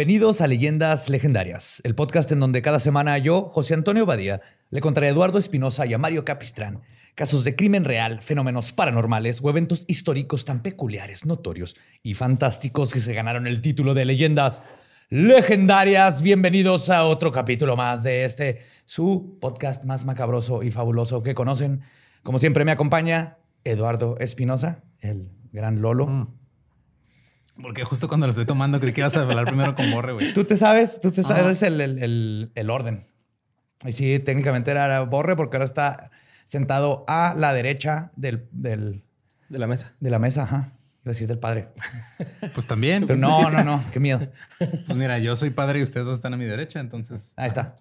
Bienvenidos a Leyendas Legendarias, el podcast en donde cada semana yo, José Antonio Badía, le contaré a Eduardo Espinosa y a Mario Capistrán casos de crimen real, fenómenos paranormales o eventos históricos tan peculiares, notorios y fantásticos que se ganaron el título de Leyendas Legendarias. Bienvenidos a otro capítulo más de este, su podcast más macabroso y fabuloso que conocen. Como siempre me acompaña Eduardo Espinosa, el gran Lolo. Mm. Porque justo cuando lo estoy tomando creí que ibas a hablar primero con Borre, güey. Tú te sabes, tú te sabes el, el, el, orden. Y sí, técnicamente era Borre porque ahora está sentado a la derecha del, del de la mesa. De la mesa, ajá. Iba a decir del padre. Pues también. Pero no, no, no. Qué miedo. Pues mira, yo soy padre y ustedes dos están a mi derecha, entonces. Ahí está.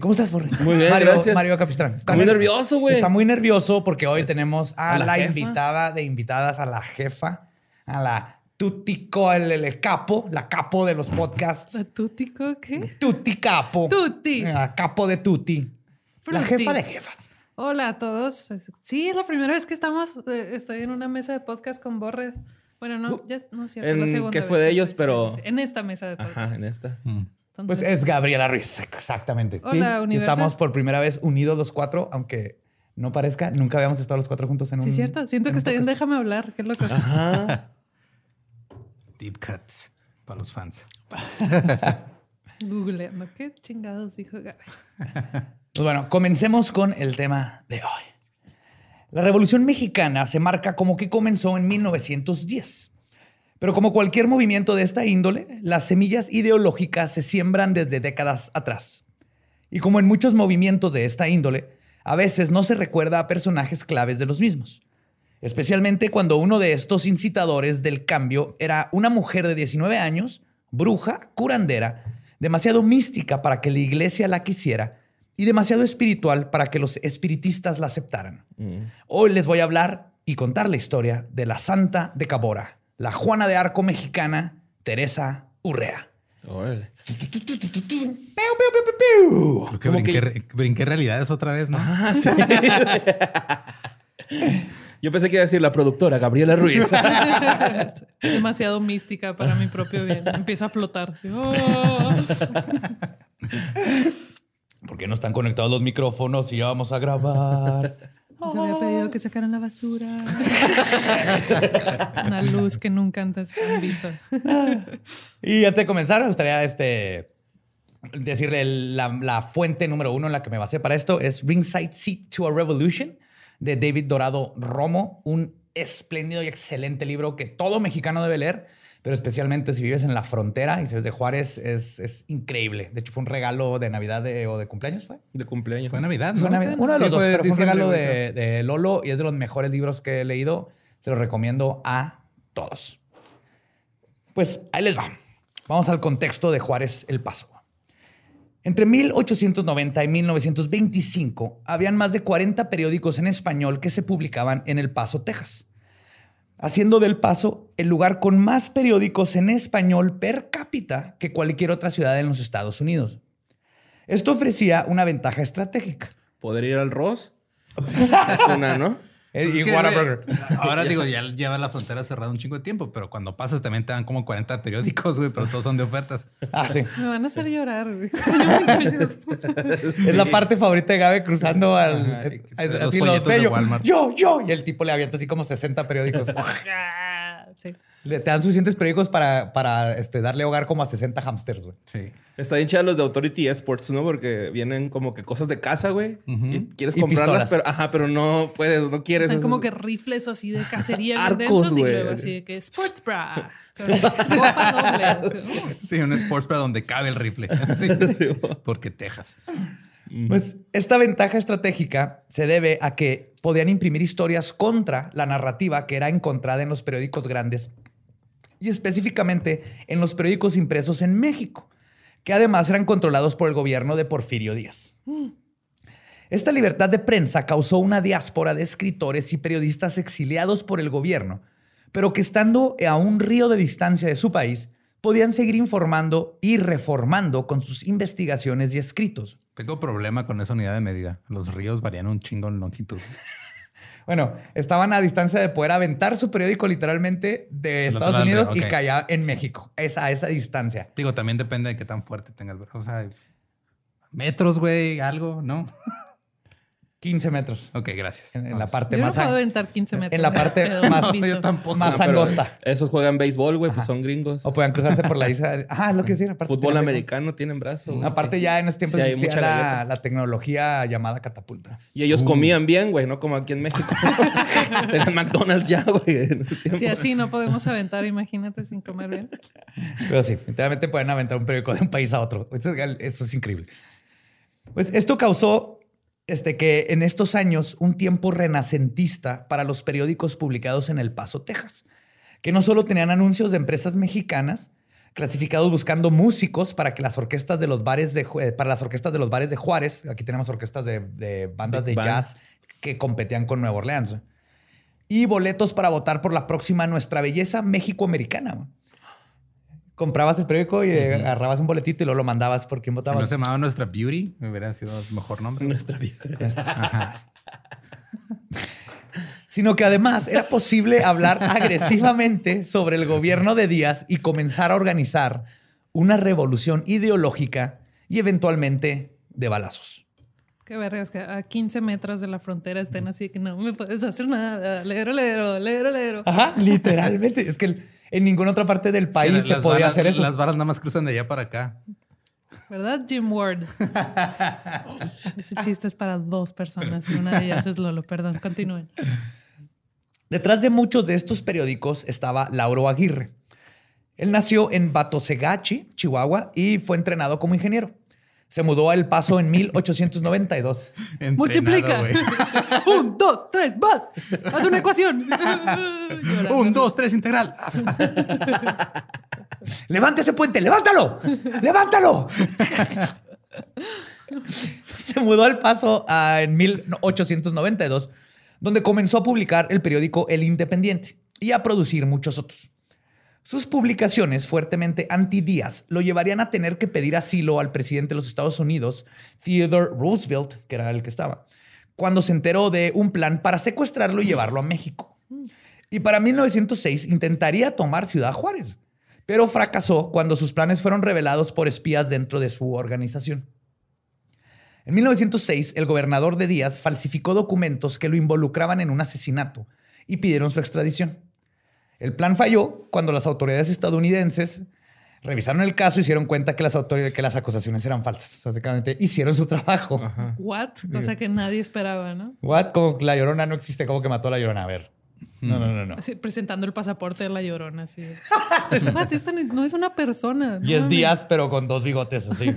¿Cómo estás, Borre? Muy bien, Mario, gracias. Mario Capistrán. Está muy nervioso, güey. Está muy nervioso porque hoy tenemos a, ¿A la invitada de invitadas, a la jefa, a la Tutico, el, el capo, la capo de los podcasts. ¿Tutico qué? Tuti capo. Tuti. La capo de Tuti. La jefa de jefas. Hola a todos. Sí, es la primera vez que estamos. eh, estoy en una mesa de podcast con Borre. Bueno, no, ya no es cierto. En- la segunda que vez fue de ellos, estoy. pero- Sí, sí, sí. En esta mesa de podcast. Ajá, en esta. Mm. Pues es Gabriela Ruiz, exactamente. Hola, Universo. Estamos por primera vez unidos los cuatro, aunque no parezca, nunca habíamos estado los cuatro juntos en un. Sí, cierto. Siento en que estoy en. Déjame hablar. Qué loco. Ajá. Deep cuts para los fans. Googleando. ¿Qué chingados dijo Gaby? Pues bueno, comencemos con el tema de hoy. La Revolución Mexicana se marca como que comenzó en 1910. Pero como cualquier movimiento de esta índole, las semillas ideológicas se siembran desde décadas atrás. Y como en muchos movimientos de esta índole, a veces no se recuerda a personajes claves de los mismos. Especialmente cuando uno de estos incitadores del cambio era una mujer de 19 años, bruja, curandera, demasiado mística para que la iglesia la quisiera y demasiado espiritual para que los espiritistas la aceptaran. Hoy les voy a hablar y contar la historia de la Santa de Cabora, la Juana de Arco mexicana, Teresa Urrea. Creo que brinqué, re- brinqué realidades otra vez, ¿no? Ah, sí. Yo pensé que iba a decir la productora, Gabriela Ruiz. Demasiado mística para mi propio bien. Empieza a flotar. oh. ¿Por qué no están conectados los micrófonos y ya vamos a grabar? Se había pedido que sacaran la basura. Una luz que nunca antes han visto. Y antes de comenzar, me gustaría este, decirle la, la fuente número uno en la que me basé para esto es Ringside Seat to a Revolution de David Dorado Romo, un espléndido y excelente libro que todo mexicano debe leer, pero especialmente si vives en la frontera y si eres de Juárez, es, es increíble. De hecho, fue un regalo de Navidad de- o de cumpleaños, ¿fue? De cumpleaños. Fue Navidad, ¿no? Fue Navidad. Uno de Sí, los dos, fue pero fue un regalo de, de Lolo y es de los mejores libros que he leído. Se los recomiendo a todos. Pues ahí les va. Vamos al contexto de Juárez El Paso. Entre 1890 y 1925 habían más de 40 periódicos en español que se publicaban en El Paso, Texas, haciendo del Paso el lugar con más periódicos en español per cápita que cualquier otra ciudad en los Estados Unidos. Esto ofrecía una ventaja estratégica. Poder ir al Ross. es una, ¿no? Pues y es que, Whataburger. Ahora digo, ya lleva la frontera cerrada un chingo de tiempo, pero cuando pasas también te dan como 40 periódicos, güey, pero todos son de ofertas. Ah, sí. Me van a hacer llorar. güey. Es la parte favorita de Gabe cruzando al. Así los de. Walmart. Yo, yo. Y el tipo le avienta así como 60 periódicos. Ah, sí. Le- Te dan suficientes periódicos para, para este, darle hogar como a 60 hamsters, güey. Sí. Está bien chida los de Authority Sports, ¿no? Porque vienen como que cosas de casa, güey. Y quieres Y comprarlas, pistolas. pero, ajá, pero no puedes, no quieres. Están Es- como que rifles así de cacería bien Arcos, densos y güey. luego así de que sports bra. doble. ¿no? Sí, un sports para donde cabe el rifle. Sí. Sí, güey. Porque Texas. Pues esta ventaja estratégica se debe a que podían imprimir historias contra la narrativa que era encontrada en los periódicos grandes y específicamente en los periódicos impresos en México, que además eran controlados por el gobierno de Porfirio Díaz. Esta libertad de prensa causó una diáspora de escritores y periodistas exiliados por el gobierno, pero que estando a un río de distancia de su país, podían seguir informando y reformando con sus investigaciones y escritos. Tengo problema con esa unidad de medida. Los ríos varían un chingo en longitud. Bueno, estaban a distancia de poder aventar su periódico literalmente de Estados Unidos y caía en México. Esa, a esa distancia. Digo, también depende de qué tan fuerte tenga el O sea, metros, güey, algo, ¿no? 15 metros Ok, gracias. en, en la parte Yo no más, puedo aventar 15 metros. en la parte más, yo tampoco. más No, angosta. Esos juegan béisbol, güey, pues son gringos. O puedan cruzarse por la isla. Ah, lo que decía. aparte Fútbol americano tienen brazos. Aparte, ya en ese tiempo Sí, existía mucha la, tecnología llamada catapulta. Y ellos Uh. comían bien, güey, no como aquí en México. Tenían McDonald's ya, güey. Si así no podemos aventar, imagínate sin comer bien. Pero sí, literalmente pueden aventar un periódico de un país a otro. Eso es, eso es increíble. Pues esto causó este, que en estos años un tiempo renacentista para los periódicos publicados en El Paso, Texas, que no solo tenían anuncios de empresas mexicanas clasificados buscando músicos para que las orquestas de los bares de para las orquestas de los bares de Juárez, aquí tenemos orquestas de, de bandas Big de band. jazz que competían con Nueva Orleans. Y boletos para votar por la próxima Nuestra Belleza México Americana. Comprabas el periódico y agarrabas un boletito y luego lo mandabas por quién votabas. no se llamaba Nuestra Beauty, me hubiera sido el mejor nombre. Nuestra vida. Sino que además era posible hablar agresivamente sobre el gobierno de Díaz y comenzar a organizar una revolución ideológica y eventualmente de balazos. Qué verga, es que a 15 metros de la frontera estén así que no me puedes hacer nada. Lero, lero, lero, lero. Ajá, literalmente. Es que en ninguna otra parte del país Que se podía hacer eso. Las varas nada más cruzan de allá para acá. ¿Verdad, Jim Ward? Ese chiste es para dos personas y una de ellas es Lolo. Perdón, continúen. Detrás de muchos de estos periódicos estaba Lauro Aguirre. Él nació en Batosegachi, Chihuahua, y fue entrenado como ingeniero. Se mudó a El Paso en 1892. Entrenado, Multiplica. güey. Un, dos, tres, vas. Haz una ecuación. Un, dos, tres, integral. ¡Levanta ese puente! ¡Levántalo! ¡Levántalo! Se mudó al paso en 1892, donde comenzó a publicar el periódico El Independiente y a producir muchos otros. Sus publicaciones fuertemente anti-Díaz lo llevarían a tener que pedir asilo al presidente de los Estados Unidos, Theodore Roosevelt, que era el que estaba, cuando se enteró de un plan para secuestrarlo y llevarlo a México. Y para 1906 intentaría tomar Ciudad Juárez, pero fracasó cuando sus planes fueron revelados por espías dentro de su organización. En 1906, el gobernador de Díaz falsificó documentos que lo involucraban en un asesinato y pidieron su extradición. El plan falló cuando las autoridades estadounidenses revisaron el caso y se dieron cuenta que las, autoridades, que las acusaciones eran falsas. Básicamente hicieron su trabajo. Ajá. What? Cosa que nadie esperaba, ¿no? What? Como la llorona no existe, como que mató a la llorona. A ver. No, no, no, no. Así, presentando el pasaporte de la llorona. Así. What? Esta no- es una persona. Y es. Díaz, pero con dos bigotes así.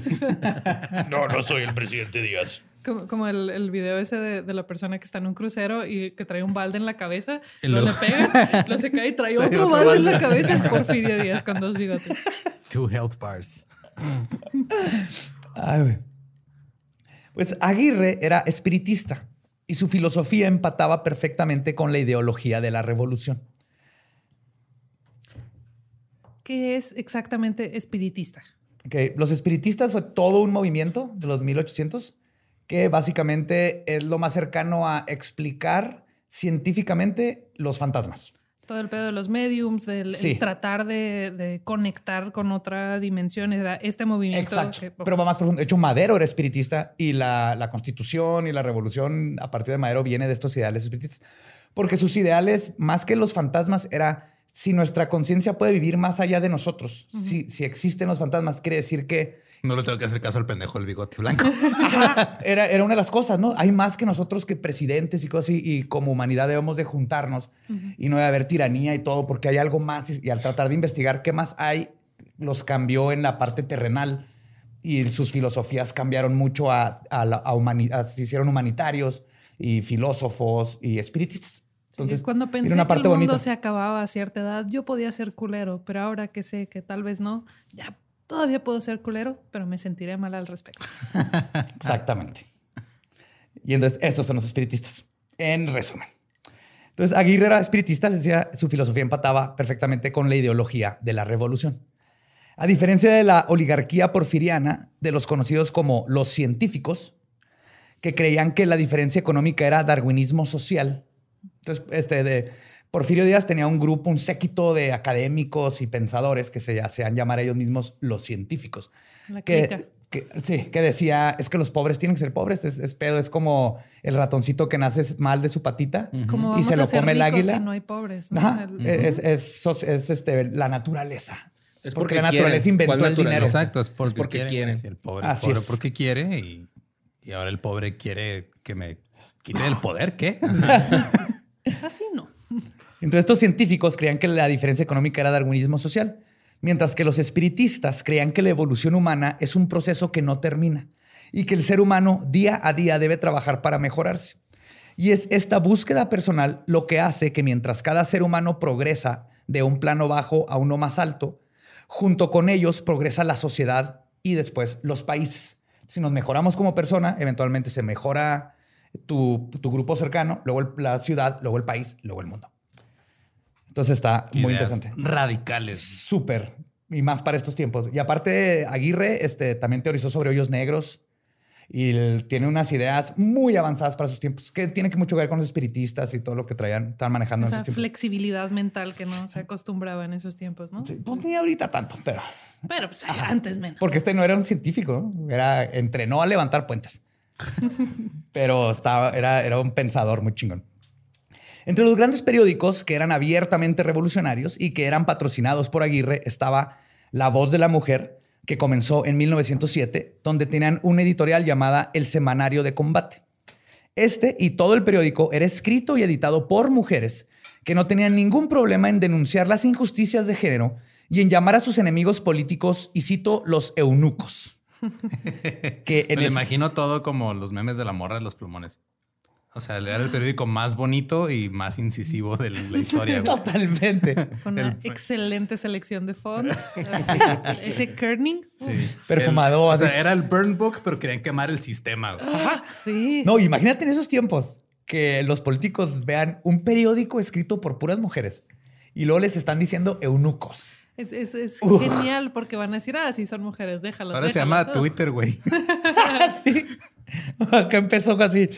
no, no soy el presidente Díaz. Como, como el, el video ese de, de la persona que está en un crucero y que trae un balde en la cabeza, Y lo le pega, lo se cae y trae otro, otro balde en la cabeza. Es Porfirio Díaz con dos bigotes. Two health bars. Ay, güey. Pues Aguirre era espiritista y su filosofía empataba perfectamente con la ideología de la revolución. ¿Qué es exactamente espiritista? Ok, Los espiritistas fue todo un movimiento de los 1800 que básicamente es lo más cercano a explicar científicamente los fantasmas. Todo el pedo de los mediums, del Sí. tratar de, de conectar con otra dimensión, era este movimiento. Exacto. que- Pero va más profundo. De hecho, Madero era espiritista y la, la constitución y la revolución a partir de Madero viene de estos ideales espiritistas. Porque sus ideales, más que los fantasmas, era si nuestra conciencia puede vivir más allá de nosotros, si, si existen los fantasmas, quiere decir que No le tengo que hacer caso al pendejo del bigote blanco. Ajá, era, era una de las cosas, ¿no? Hay más que nosotros que presidentes y cosas así, y como humanidad debemos de juntarnos y no debe haber tiranía y todo, porque hay algo más y, y al tratar de investigar qué más hay, los cambió en la parte terrenal y sus filosofías cambiaron mucho a, a, la- a humani- a- se hicieron humanitarios y filósofos y espiritistas. Entonces, cuando pensé una que parte el mundo bonita. se acababa a cierta edad, yo podía ser culero, pero ahora que sé que tal vez no, ya todavía puedo ser culero, pero me sentiré mal al respecto. Exactamente. Y entonces, estos son los espiritistas. En resumen. Entonces, Aguirre era espiritista, les decía, su filosofía empataba perfectamente con la ideología de la revolución. A diferencia de la oligarquía porfiriana, de los conocidos como los científicos, que creían que la diferencia económica era darwinismo social, Entonces, este de Porfirio Díaz tenía un grupo, un séquito de académicos y pensadores que se hacían llamar a ellos mismos los científicos. La. Que, que- sí, que decía, es que los pobres tienen que ser pobres, es, es pedo, es como el ratoncito que nace mal de su patita y se lo come el águila. si no hay pobres. ¿no? Ajá, El- es, es, es- es, este, la naturaleza. Es porque, porque la naturaleza quieren. inventó ¿Cuál el dinero. Exacto, es porque, porque quieren. quieren. Sí, El pobre, Así pobre es. porque quiere y, y ahora el pobre quiere que me quite el poder. ¿Qué? Así no. Entonces estos científicos creían que la diferencia económica era darwinismo social, mientras que los espiritistas creían que la evolución humana es un proceso que no termina y que el ser humano día a día debe trabajar para mejorarse. Y es esta búsqueda personal lo que hace que mientras cada ser humano progresa de un plano bajo a uno más alto, junto con ellos progresa la sociedad y después los países. Si nos mejoramos como persona, eventualmente se mejora tu, tu grupo cercano, luego el- la ciudad, luego el país, luego el mundo. Entonces está muy interesante. Radicales. Súper. Y más para estos tiempos. Y aparte, Aguirre este, también teorizó sobre hoyos negros y él tiene unas ideas muy avanzadas para sus tiempos, que tiene que mucho que ver con los espiritistas y todo lo que traían, estaban manejando en Esa esos tiempos. flexibilidad mental que no se acostumbraba en esos tiempos, ¿no? Sí, pues ni ahorita tanto, pero Pero pues antes menos. porque este no era un científico, era entrenó a levantar puentes. pero estaba, era, era un pensador muy chingón. Entre los grandes periódicos que eran abiertamente revolucionarios y que eran patrocinados por Aguirre estaba La Voz de la Mujer, que comenzó en 1907, donde tenían una editorial llamada El Semanario de Combate. Este y todo el periódico era escrito y editado por mujeres que no tenían ningún problema en denunciar las injusticias de género y en llamar a sus enemigos políticos, y cito, los eunucos. Que Me en lo es- imagino todo como los memes de la morra de los plumones. O sea, era el periódico más bonito y más incisivo de la historia. Totalmente. Con una el- excelente selección de font. así, ese kerning. Sí. Perfumado, El- o sea, era el burn book, pero querían quemar el sistema. güey. Sí. No, imagínate en esos tiempos que los políticos vean un periódico escrito por puras mujeres y luego les están diciendo eunucos. Es, es- es genial porque van a decir, ah, sí son mujeres, déjalas. Ahora se déjalas". llama Twitter, güey. sí. Acá empezó así.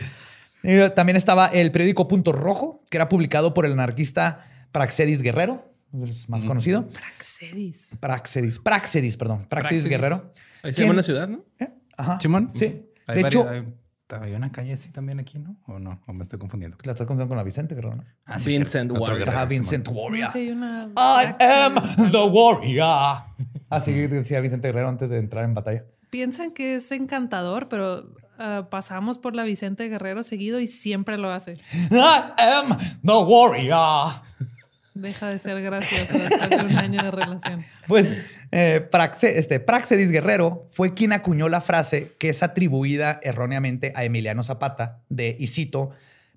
Y también estaba el periódico Punto Rojo, que era publicado por el anarquista Praxedis Guerrero, es más conocido. Praxedis. Praxedis, Praxedis, perdón, Praxedis, Praxedis. Guerrero. Ahí se llama la ciudad, ¿no? ¿Eh? Ajá. Simón. Sí. Hay De varias- hecho, hay, hay una calle así también aquí, ¿no? ¿O no? ¿O me estoy confundiendo? la estás confundiendo con la Vicente Guerrero, ¿no? Ah, sí, Vincent Warrior. Ajá. Vincent Warrior. Hay una I am the warrior. Así decía Vicente Guerrero antes de entrar en batalla. Piensan que es encantador, pero ah, pasamos por la Vicente Guerrero seguido y siempre lo hace. I am the warrior. Deja de ser gracioso después de un año de relación. Pues eh, Praxe- este, Praxedis Guerrero fue quien acuñó la frase que es atribuida erróneamente a Emiliano Zapata de, y cito,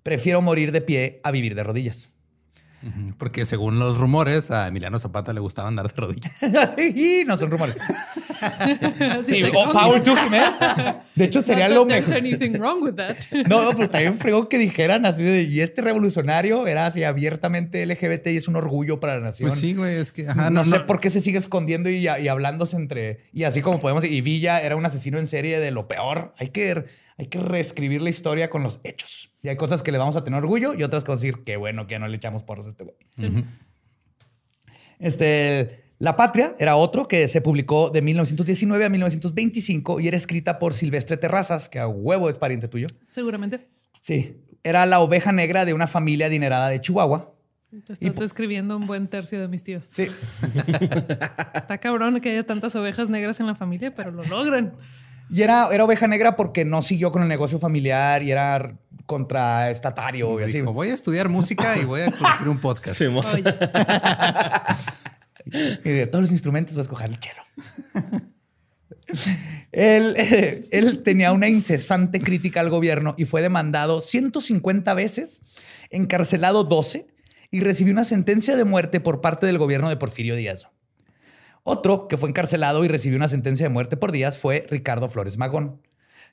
prefiero morir de pie a vivir de rodillas. Porque según los rumores, a Emiliano Zapata le gustaba andar de rodillas. Y no son rumores. Sí, de, oh, "Oh, power to him, ¿eh? De hecho, sería lo mejor. anything wrong with that. No, no, pues también fregó que dijeran así de, y este revolucionario era así abiertamente LGBT y es un orgullo para la nación. Pues sí, güey, es que... ajá, no, sé por qué se sigue escondiendo y, y hablándose entre. Y así como podemos. Y Villa era un asesino en serie de lo peor. Hay que, hay que reescribir la historia con los hechos. Y hay cosas que le vamos a tener orgullo y otras que vamos a decir qué bueno que ya no le echamos porros a este güey. Este. La Patria era otro que se publicó de 1919 a 1925 y era escrita por Silvestre Terrazas, que a huevo es pariente tuyo. Seguramente. Sí. Era la oveja negra de una familia adinerada de Chihuahua. Te estás describiendo un buen tercio de mis tíos. Sí. Está cabrón que haya tantas ovejas negras en la familia, pero lo logran. Y era, era oveja negra porque no siguió con el negocio familiar y era contraestatario y así. Dijo, voy a estudiar música y voy a producir un podcast. Sí, Y de todos los instrumentos voy a escoger el chelo. él, eh, él tenía una incesante crítica al gobierno y fue demandado 150 veces, encarcelado 12 y recibió una sentencia de muerte por parte del gobierno de Porfirio Díaz. Otro que fue encarcelado y recibió una sentencia de muerte por Díaz fue Ricardo Flores Magón,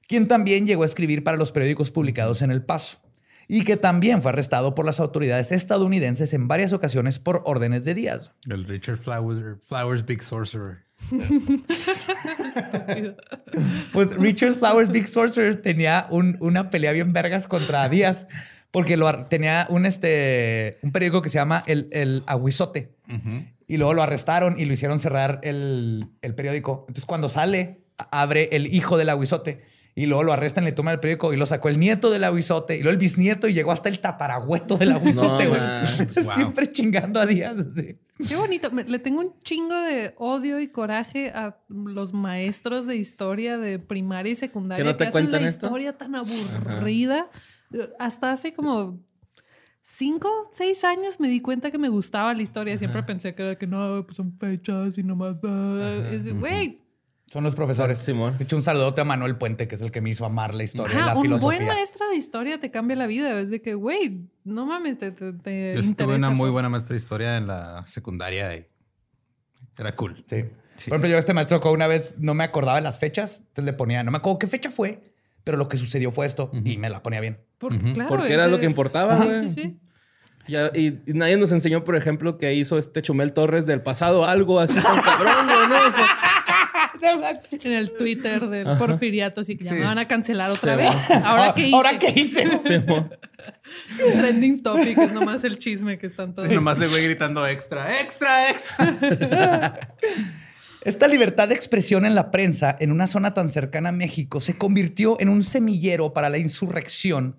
quien también llegó a escribir para los periódicos publicados en El Paso y que también fue arrestado por las autoridades estadounidenses en varias ocasiones por órdenes de Díaz. El Richard Flowers, Flowers Big Sorcerer. Pues Richard Flowers Big Sorcerer tenía un- una pelea bien vergas contra Díaz porque lo tenía un, este, un periódico que se llama El, el Aguizote. Y luego lo arrestaron y lo hicieron cerrar el, el periódico. Entonces, cuando sale, abre el hijo del aguizote. Y luego lo arrestan, le toman el periódico y lo sacó el nieto del aguizote. Y luego el bisnieto y llegó hasta el tatarabueto del aguizote, No güey. Wow. Siempre chingando a Díaz. así. Qué bonito. Me- le tengo un chingo de odio y coraje a los maestros de historia de primaria y secundaria ¿Que no te hacen la cuentan esto? historia tan aburrida. Hasta hace como cinco, seis años me di cuenta que me gustaba la historia. Siempre pensé que era que no, pues son fechas y nomás. ah". Güey, Son los profesores. Simón. De hecho, un saludote a Manuel Puente, que es el que me hizo amar la historia y ajá, la un filosofía. buen maestro de historia te cambia la vida. Es de que, güey, no mames, te, te, te Yo estuve una muy buena maestra de historia en la secundaria y era cool. Sí. Sí. Por ejemplo, yo a este maestro una vez no me acordaba de las fechas, entonces le ponía, no me acuerdo qué fecha fue, pero lo que sucedió fue esto y me la ponía bien. Por- Ujú. claro, Porque era ese- lo que importaba, Sí, sí, sí. Ya, y, y nadie nos enseñó, por ejemplo, que hizo este Chumel Torres del pasado algo así tan cabrón, ¿no? O sea, En el Twitter de Porfiriato, así que ya Sí. me van a cancelar otra Sí, vez. ¿Ahora qué hice? ¿Ahora qué hice? Trending topic es nomás el chisme que están todos. Sí, nomás le voy gritando extra, extra, extra. Esta libertad de expresión en la prensa en una zona tan cercana a México se convirtió en un semillero para la insurrección.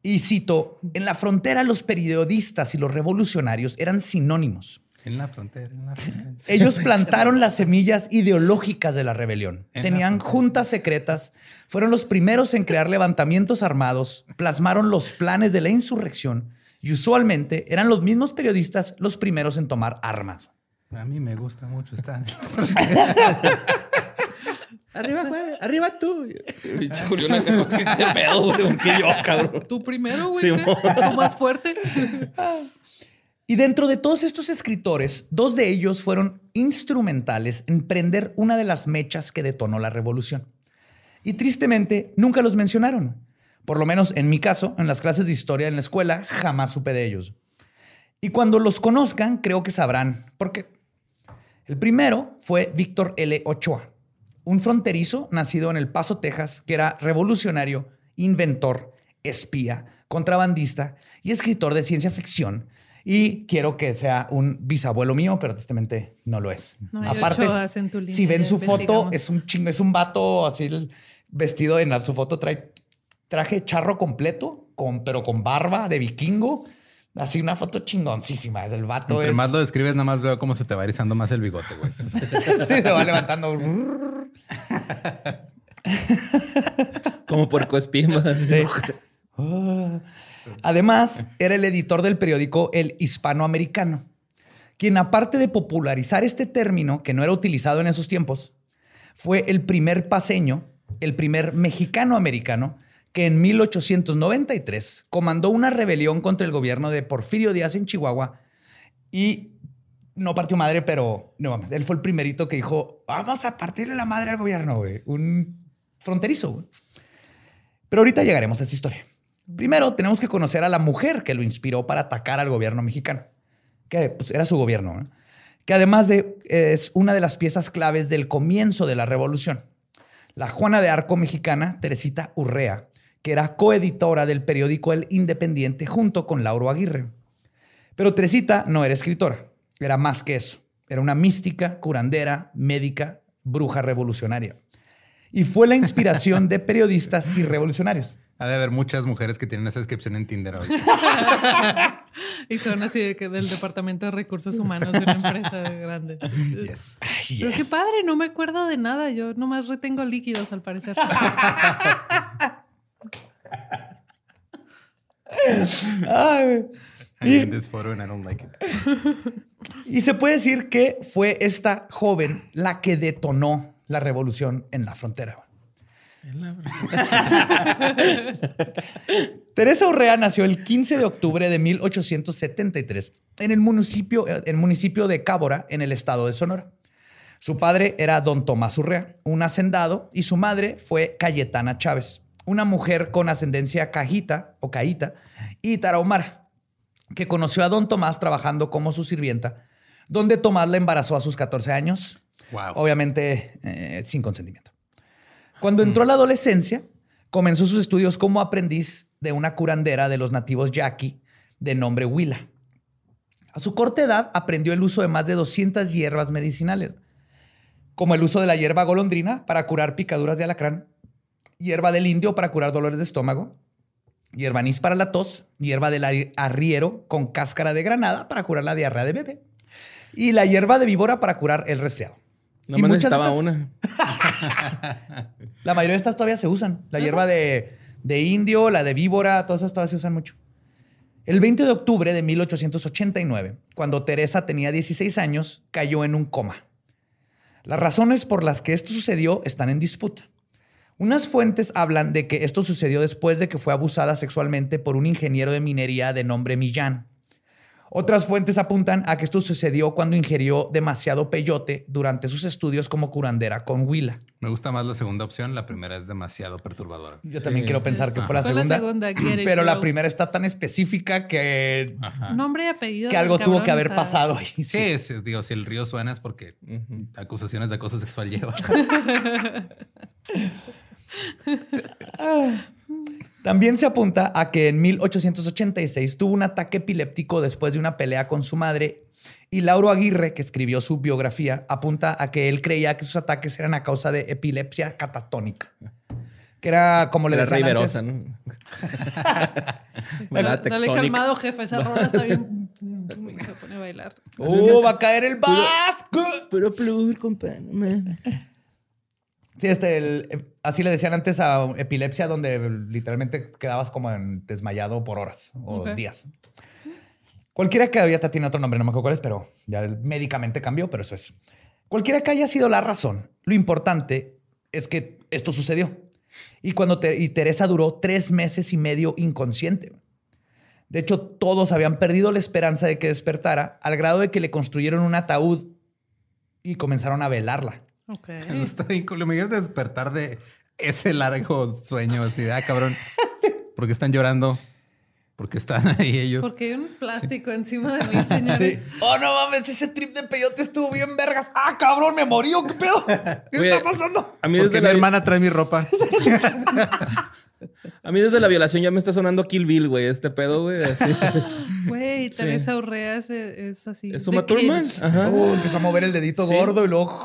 Y cito, en la frontera los periodistas y los revolucionarios eran sinónimos. En la frontera, en la frontera. Ellos plantaron las semillas ideológicas de la rebelión. En la Tenían frontera. juntas secretas, fueron los primeros en crear levantamientos armados, plasmaron los planes de la insurrección y usualmente eran los mismos periodistas los primeros en tomar armas. A mí me gusta mucho estar. Arriba, güey. Arriba tú. Pinche Julián acá, ¿qué pedo, güey? ¿Con qué yo, cabrón? Tú primero, güey. ¿qué? Tú más fuerte. Y dentro de todos estos escritores, dos de ellos fueron instrumentales en prender una de las mechas que detonó la revolución. Y tristemente, nunca los mencionaron. Por lo menos en mi caso, en las clases de historia en la escuela, jamás supe de ellos. Y cuando los conozcan, creo que sabrán por qué. El primero fue Víctor L. Ochoa, un fronterizo nacido en El Paso, Texas, que era revolucionario, inventor, espía, contrabandista y escritor de ciencia ficción. Y quiero que sea un bisabuelo mío, pero tristemente no lo es. No línea, si ven su foto, es un chingo, es un vato así el- vestido en la, su foto trae traje charro completo, con, pero con barba de vikingo. Así una foto chingoncísima. El vato Entre es... más lo describes, nada más veo cómo se te va erizando más el bigote, güey. sí, se va levantando. Como puerco espín. Sí. Además, era el editor del periódico El Hispanoamericano, quien aparte de popularizar este término, que no era utilizado en esos tiempos, fue el primer paseño, el primer mexicano-americano, que en 1893 comandó una rebelión contra el gobierno de Porfirio Díaz en Chihuahua y no partió madre, pero no mames, él fue el primerito que dijo, vamos a partirle la madre al gobierno, güey. Un fronterizo, güey. Pero ahorita llegaremos a esta historia. Primero, tenemos que conocer a la mujer que lo inspiró para atacar al gobierno mexicano, que pues, era su gobierno, ¿no? que además de, es una de las piezas claves del comienzo de la revolución. La Juana de Arco mexicana, Teresita Urrea, que era coeditora del periódico El Independiente junto con Lauro Aguirre. Pero Teresita no era escritora, era más que eso. Era una mística, curandera, médica, bruja revolucionaria. Y fue la inspiración de periodistas y revolucionarios. Ha de haber muchas mujeres que tienen esa descripción en Tinder hoy. Y son así de que del Departamento de Recursos Humanos de una empresa grande. Yes. Pero qué padre, no me acuerdo de nada. Yo nomás retengo líquidos al parecer. Ay, I in this photo and I don't like it. Y se puede decir que fue esta joven la que detonó la revolución en la frontera. Teresa Urrea nació el 15 de octubre de 1873 en el municipio, el municipio de Cábora, en el estado de Sonora. Su padre era don Tomás Urrea, un hacendado, y su madre fue Cayetana Chávez, una mujer con ascendencia cajita o caíta y tarahumara, que conoció a don Tomás trabajando como su sirvienta, donde Tomás la embarazó a sus 14 años, Wow. obviamente eh, sin consentimiento. Cuando entró a la adolescencia, comenzó sus estudios como aprendiz de una curandera de los nativos yaqui de nombre Willa. A su corta edad aprendió el uso de más de 200 hierbas medicinales, como el uso de la hierba golondrina para curar picaduras de alacrán, hierba del indio para curar dolores de estómago, hierba anís para la tos, hierba del arriero con cáscara de granada para curar la diarrea de bebé y la hierba de víbora para curar el resfriado. No me necesitaba una. la mayoría de estas todavía se usan. La hierba de, de indio, la de víbora, todas esas todavía se usan mucho. El 20 de octubre de 1889, cuando Teresa tenía 16 años, cayó en un coma. Las razones por las que esto sucedió están en disputa. Unas fuentes hablan de que esto sucedió después de que fue abusada sexualmente por un ingeniero de minería de nombre Millán. Otras fuentes apuntan a que esto sucedió cuando ingirió demasiado peyote durante sus estudios como curandera con Huila. Me gusta más la segunda opción, la primera es demasiado perturbadora. Yo también quiero pensar que fue la segunda. pero la primera está tan específica que nombre y apellido que algo tuvo que haber pasado ahí. Sí, digo, si el río suena es porque acusaciones de acoso sexual lleva. También se apunta a que en 1886 tuvo un ataque epiléptico después de una pelea con su madre y Lauro Aguirre, que escribió su biografía, apunta a que él creía que sus ataques eran a causa de epilepsia catatónica. Que era como le decían antes. ¿no? Dale calmado, jefe. Esa rola está bien... Se pone a bailar. ¡Oh, va a caer el vasco! Pero, pero compa. Sí, este, eh, así le decían antes a epilepsia, donde literalmente quedabas como desmayado por horas o días. Cualquiera que había tiene otro nombre, no me acuerdo cuál es, pero ya médicamente cambió, pero eso es. Cualquiera que haya sido la razón, lo importante es que esto sucedió. Y cuando y Teresa duró tres meses y medio inconsciente. De hecho, todos habían perdido la esperanza de que despertara, al grado de que le construyeron un ataúd y comenzaron a velarla. Ok. Eso está bien Me quiero despertar de ese largo sueño así de, ah, cabrón. Porque están llorando. Porque están ahí ellos. Porque hay un plástico encima de mí, señores. Oh, no mames, ese trip de peyote estuvo bien vergas. Ah, cabrón, me morí. ¿Qué pedo? ¿Qué está pasando? A mí desde la... mi hermana trae mi ropa. a mí desde la violación ya me está sonando Kill Bill, güey. Este pedo, güey. Güey, Teresa Urrea es, así. Es Uma Thurman. Ajá. Uh, empezó a mover el dedito gordo y luego...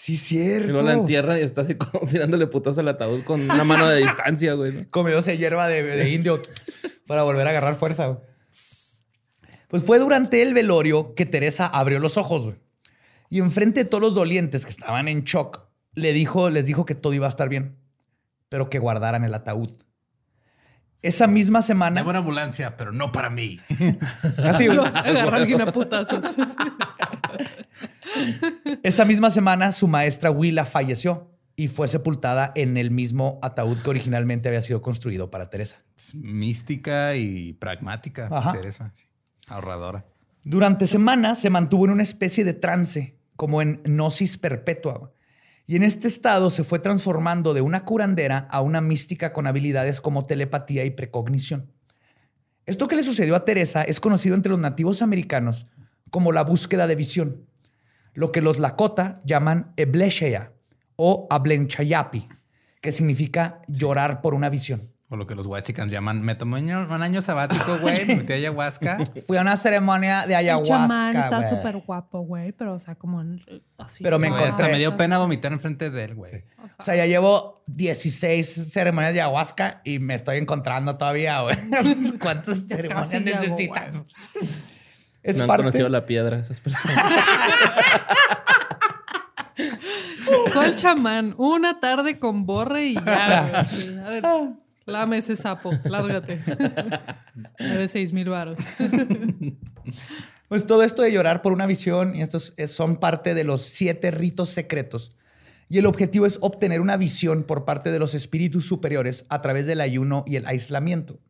Sí, cierto. Y luego la entierra y está así como tirándole putazo al ataúd con una mano de distancia, güey. ¿no? Comióse hierba de, indio para volver a agarrar fuerza, Pues fue durante el velorio que Teresa abrió los ojos, güey. Y enfrente de todos los dolientes que estaban en shock, le dijo, les dijo que todo iba a estar bien, pero que guardaran el ataúd. Esa misma semana. Tengo una ambulancia, pero no para mí. Así, agarra a alguien a putazos. Esa misma semana, su maestra Willa falleció y fue sepultada en el mismo ataúd que originalmente había sido construido para Teresa. mística y pragmática, Teresa. Ahorradora. Durante semanas se mantuvo en una especie de trance, como en gnosis perpetua. Y en este estado se fue transformando de una curandera a una mística con habilidades como telepatía y precognición. Esto que le sucedió a Teresa es conocido entre los nativos americanos como la búsqueda de visión lo que los Lakota llaman Ebleshea o Ablenchayapi, que significa llorar por una visión. O lo que los huachicans llaman, me tomé un año sabático, güey, me metí a ayahuasca. Fui a una ceremonia de ayahuasca, El está súper guapo, güey, pero o sea, como así. Pero me encontré. me dio pena vomitar enfrente de él, güey. O, sea, ya llevo 16 ceremonias de ayahuasca y me estoy encontrando todavía, güey. ¿Cuántas ceremonias necesitas? No han conocido la piedra esas personas. ¿Cuál chamán? Una tarde con borre y ya. A ver, lame ese sapo, lárgate. De seis mil varos. Pues todo esto de llorar por una visión, y estos son parte de los siete ritos secretos. Y el objetivo es obtener una visión por parte de los espíritus superiores a través del ayuno y el aislamiento.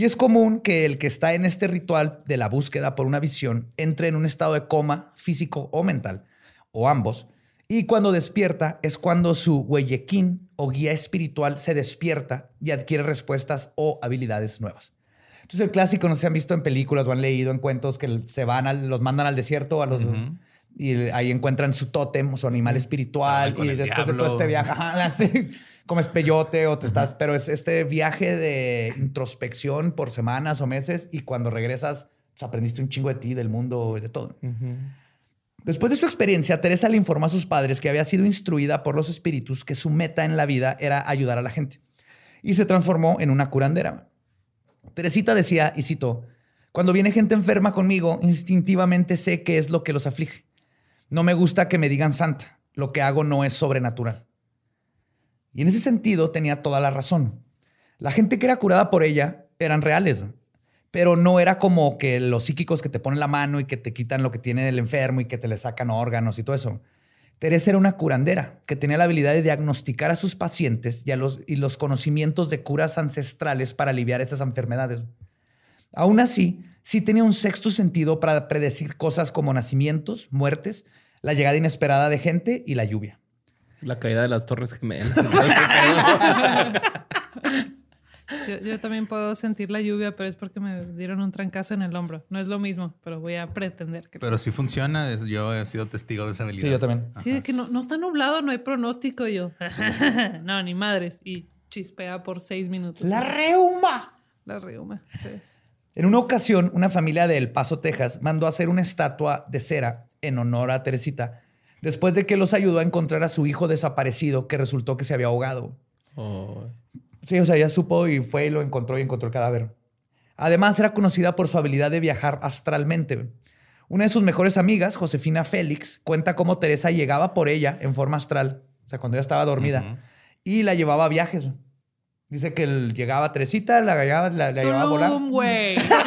Y es común que el que está en este ritual de la búsqueda por una visión entre en un estado de coma físico o mental, o ambos, y cuando despierta es cuando su huellequín o guía espiritual se despierta y adquiere respuestas o habilidades nuevas. Entonces el clásico no se han visto en películas o han leído en cuentos que se van, los mandan al desierto a los, y ahí encuentran su tótem, su animal espiritual y después de todo este viaje, comes peyote o te estás, pero es este viaje de introspección por semanas o meses y cuando regresas pues, aprendiste un chingo de ti, del mundo y de todo. Después de su experiencia, Teresa le informó a sus padres que había sido instruida por los espíritus que su meta en la vida era ayudar a la gente y se transformó en una curandera. Teresita decía, y cito, cuando viene gente enferma conmigo, instintivamente sé qué es lo que los aflige. No me gusta que me digan santa, lo que hago no es sobrenatural. Y en ese sentido tenía toda la razón. La gente que era curada por ella eran reales, pero no era como que los psíquicos que te ponen la mano y que te quitan lo que tiene el enfermo y que te le sacan órganos y todo eso. Teresa era una curandera que tenía la habilidad de diagnosticar a sus pacientes y, los, y los conocimientos de curas ancestrales para aliviar esas enfermedades. Aún así, sí tenía un sexto sentido para predecir cosas como nacimientos, muertes, la llegada inesperada de gente y la lluvia. La caída de las Torres Gemelas. yo, también puedo sentir la lluvia, pero es porque me dieron un trancazo en el hombro. No es lo mismo, pero voy a pretender que. Pero si funciona, yo he sido testigo de esa habilidad. Sí, yo también. Sí, de que no, no está nublado, no hay pronóstico. Y yo, no, ni madres. Y chispea por seis minutos. ¡La reuma! La reuma, sí. En una ocasión, una familia de El Paso, Texas, mandó a hacer una estatua de cera en honor a Teresita después de que los ayudó a encontrar a su hijo desaparecido que resultó que se había ahogado. Oh. Sí, o sea, ya supo y fue y lo encontró y encontró el cadáver. Además, era conocida por su habilidad de viajar astralmente. Una de sus mejores amigas, Josefina Félix, cuenta cómo Teresa llegaba por ella en forma astral, o sea, cuando ella estaba dormida, y la llevaba a viajes. Dice que llegaba a Teresita, la, la, la llevaba a volar. güey.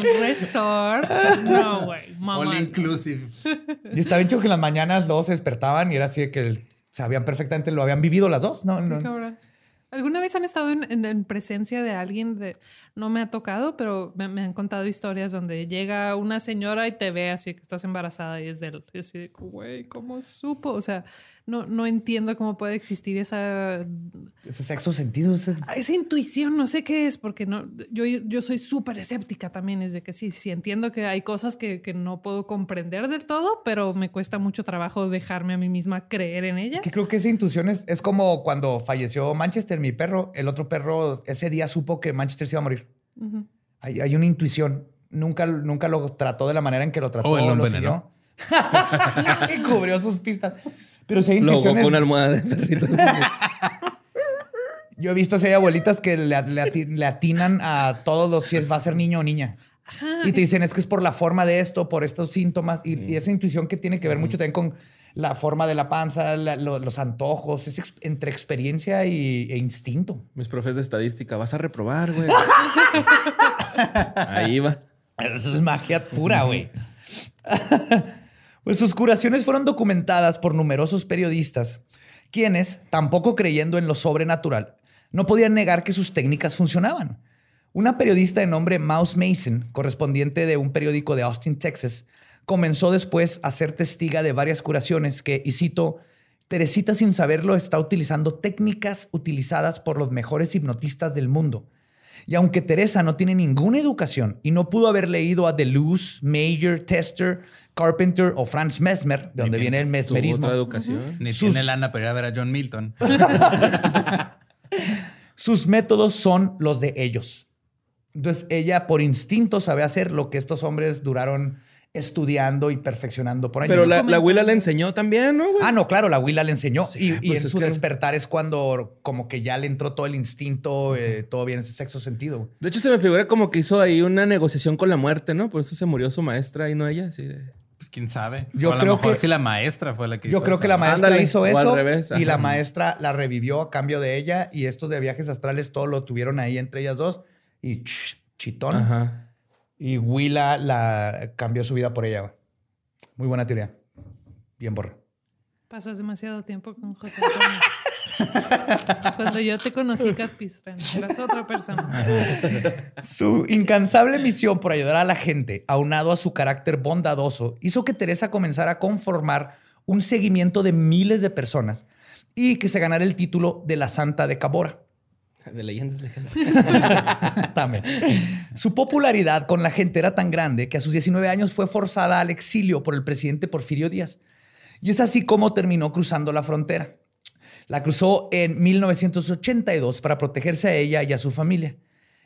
Un resort. No, güey. All inclusive. Y estaba bien que en las mañanas los se despertaban y era así de que sabían perfectamente, lo habían vivido las dos. No, no. ¿Alguna vez han estado en, presencia de alguien de... No me ha tocado, pero me, han contado historias donde llega una señora y te ve así que estás embarazada y es de él. Y así, güey, ¿cómo supo? O sea, no, no entiendo cómo puede existir esa... Ese sexo sentido. Esa intuición, no sé qué es, porque no, yo, yo soy súper escéptica también. Es de que sí, sí entiendo que hay cosas que, que, no puedo comprender del todo, pero me cuesta mucho trabajo dejarme a mí misma creer en ellas. que creo que esa intuición es, es como cuando falleció Manchester, mi perro. El otro perro ese día supo que Manchester se iba a morir. hay, hay, una intuición. Nunca, nunca lo trató de la manera en que lo trató. Oh, lo envenenó. y cubrió sus pistas. Pero si hay Luego con una almohada de perritos. Yo he visto si hay abuelitas que le, atinan a todos los si va a ser niño o niña. Y te dicen, es que es por la forma de esto, por estos síntomas. Y, esa intuición que tiene que ver mucho también con la forma de la panza, los antojos. Es entre experiencia y, e instinto. Mis profes de estadística, vas a reprobar, güey. Ahí va. Eso es magia pura, güey. Pues sus curaciones fueron documentadas por numerosos periodistas, quienes, tampoco creyendo en lo sobrenatural, no podían negar que sus técnicas funcionaban. Una periodista de nombre Mouse Mason, correspondiente de un periódico de Austin, Texas, comenzó después a ser testiga de varias curaciones que, y cito, Teresita sin saberlo está utilizando técnicas utilizadas por los mejores hipnotistas del mundo y aunque Teresa no tiene ninguna educación y no pudo haber leído a Deleuze, Major, Tester, Carpenter o Franz Mesmer, de donde viene el mesmerismo. Otra educación. Ni tiene lana para ir a ver a John Milton. Sus métodos son los de ellos. Entonces ella por instinto sabe hacer lo que estos hombres duraron estudiando y perfeccionando por años. Pero la, la Willa le enseñó también, ¿no? Ah, no, claro, la Willa le enseñó. y, pues en su despertar es cuando como que ya le entró todo el instinto, eh, todo bien, ese sexo sentido. De hecho, se me figura como que hizo ahí una negociación con la muerte, ¿no? Por eso se murió su maestra y no ella, así Pues quién sabe. Yo creo que sí la maestra fue la que Yo creo que la maestra hizo eso y la maestra la revivió a cambio de ella y estos de viajes astrales todo lo tuvieron ahí entre ellas dos y chitón. Ajá. Y Willa la cambió su vida por ella. Muy buena teoría. Bien borra. Pasas demasiado tiempo con José Cuando yo te conocí, Caspistran, eras otra persona. Su incansable misión por ayudar a la gente, aunado a su carácter bondadoso, hizo que Teresa comenzara a conformar un seguimiento de miles de personas y que se ganara el título de la Santa de Cabora. De leyendas legendarias. También. Su popularidad con la gente era tan grande que a sus 19 años fue forzada al exilio por el presidente Porfirio Díaz. Y es así como terminó cruzando la frontera. La cruzó en 1982 para protegerse a ella y a su familia.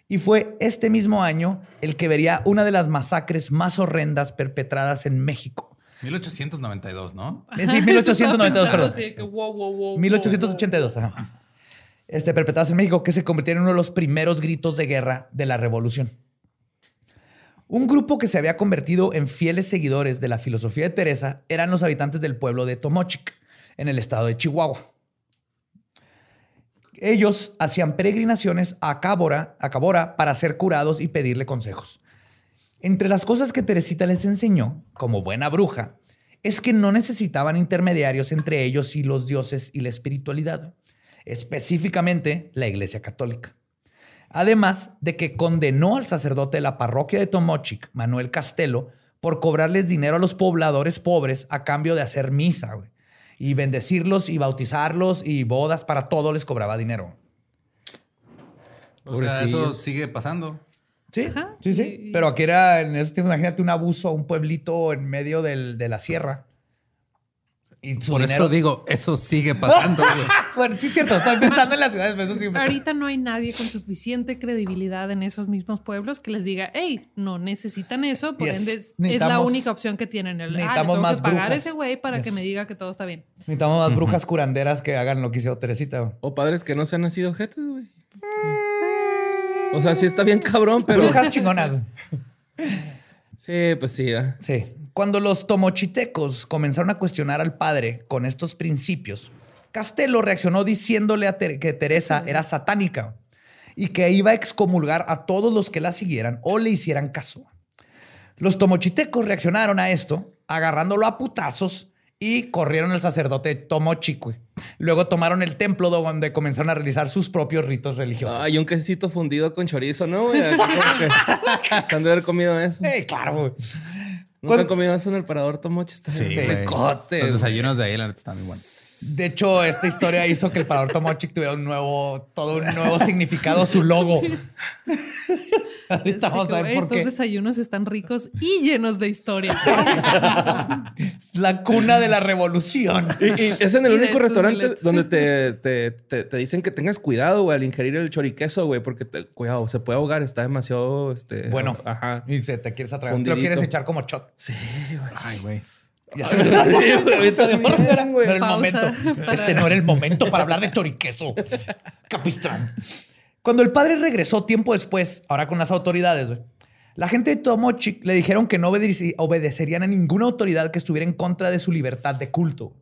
Y fue este mismo año el que vería una de las masacres más horrendas perpetradas en México. 1892, ¿no? Eh, Sí, 1892, perdón. Sí, que wow, wow, wow, 1882, ajá. Este, en México, que se convirtieron en uno de los primeros gritos de guerra de la revolución. Un grupo que se había convertido en fieles seguidores de la filosofía de Teresa eran los habitantes del pueblo de Tomochic, en el estado de Chihuahua. Ellos hacían peregrinaciones a Cabora, a para ser curados y pedirle consejos. Entre las cosas que Teresita les enseñó, como buena bruja, es que no necesitaban intermediarios entre ellos y los dioses y la espiritualidad, específicamente la Iglesia Católica. Además de que condenó al sacerdote de la parroquia de Tomochic, Manuel Castelo, por cobrarles dinero a los pobladores pobres a cambio de hacer misa, güey. Y bendecirlos y bautizarlos y bodas, para todo les cobraba dinero. O sea, eso sigue pasando. Sí, Ajá, sí, sí. y- y Pero aquí era, en esos tiempos, imagínate un abuso a un pueblito en medio del- de la sierra. Y su Por dinero- eso digo, eso sigue pasando. bueno, sí es cierto. Estoy pensando en las ciudades, pero eso sí. Ahorita no hay nadie con suficiente credibilidad en esos mismos pueblos que les diga, hey, no necesitan eso, por Yes. ende es- la única opción que tienen. El, ah, le necesitamos tengo más que pagar a brujas. ese güey para que me diga que todo está bien. Necesitamos más brujas curanderas que hagan lo que hizo Teresita. O padres que no se han nacido jetes, güey. O sea, sí está bien cabrón, pero. Brujas chingonas. Sí, pues sí, ¿eh? Sí. Cuando los tomochitecos comenzaron a cuestionar al padre con estos principios, Castelo reaccionó diciéndole a Ter- que Teresa era satánica y que iba a excomulgar a todos los que la siguieran o le hicieran caso. Los tomochitecos reaccionaron a esto, agarrándolo a putazos y corrieron al sacerdote Tomochique. Luego tomaron el templo donde comenzaron a realizar sus propios ritos religiosos. Ay, un quesito fundido con chorizo, ¿no, güey? Que Se han de haber comido eso. Eh, claro, güey. Nunca han Cuando- comido eso en el parador Tomoche. Está Sí, ricote, Los desayunos de ahí, la neta, están muy buenos. De hecho, esta historia hizo que el parador Tomochic tuviera un nuevo, todo un nuevo significado, su logo. Ahorita vamos a ver por estos qué. desayunos están ricos y llenos de historia. Es la cuna de la revolución. Y, y es en el único restaurante donde te, te, te, te dicen que tengas cuidado, güey, al ingerir el choriqueso, güey, porque te- cuidado, se puede ahogar, está demasiado, este... Bueno, Ajá. y se te quieres atragar. Te lo quieres echar como shot. Sí, güey. Ay, güey. Ya se me morro, no era- no era el Pausa momento. para- Este no era el momento para hablar de choriqueso. Capistrán. Cuando el padre regresó tiempo después, ahora con las autoridades, güey, la gente de Tomochic le dijeron que no obedeci- obedecerían a ninguna autoridad que estuviera en contra de su libertad de culto.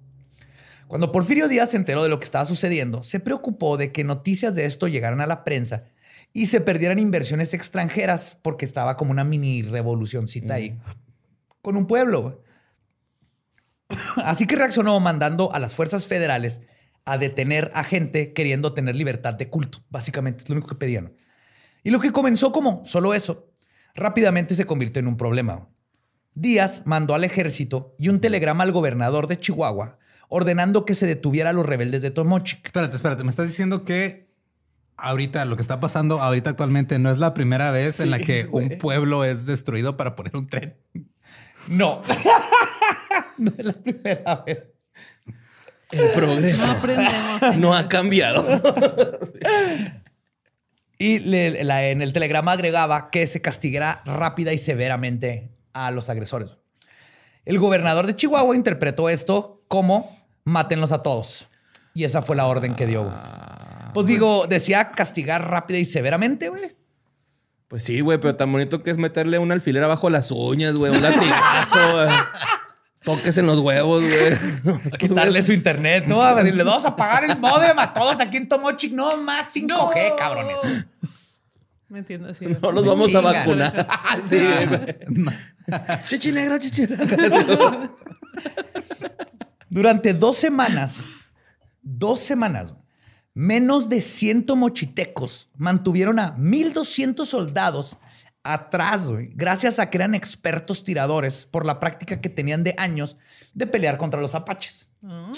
Cuando Porfirio Díaz se enteró de lo que estaba sucediendo, se preocupó de que noticias de esto llegaran a la prensa y se perdieran inversiones extranjeras porque estaba como una mini revolucioncita ahí con un pueblo. güey. Así que reaccionó mandando a las fuerzas federales a detener a gente queriendo tener libertad de culto. Básicamente es lo único que pedían. Y lo que comenzó como solo eso, rápidamente se convirtió en un problema. Díaz mandó al ejército y un telegrama al gobernador de Chihuahua ordenando que se detuviera a los rebeldes de Tomochic. Espérate, espérate. Me estás diciendo que ahorita lo que está pasando ahorita actualmente no es la primera vez en la que güey. un pueblo es destruido para poner un tren. No. no es la primera vez. El progreso No aprendemos. no ha cambiado. Y le- la- en el telegrama agregaba que se castigara rápida y severamente a los agresores. El gobernador de Chihuahua interpretó esto como mátenlos a todos. Y esa fue la orden que dio. güey. Pues digo, decía castigar rápida y severamente, güey. Pues sí, güey, pero tan bonito que es meterle un alfiler abajo las uñas, güey, un latigazo. Toques en los huevos, güey. Quitarle su internet, ¿no? A decirle, vamos a apagar el modem a todos aquí en Tomochic. No más 5G, cabrones. Me entiendo, sí. No los vamos a vacunar. sí, güey. Chichi negra, chichi negra. Durante dos semanas, dos semanas, menos de 100 mochitecos mantuvieron a 1200 soldados atrás, güey, gracias a que eran expertos tiradores por la práctica que tenían de años de pelear contra los apaches. Oh.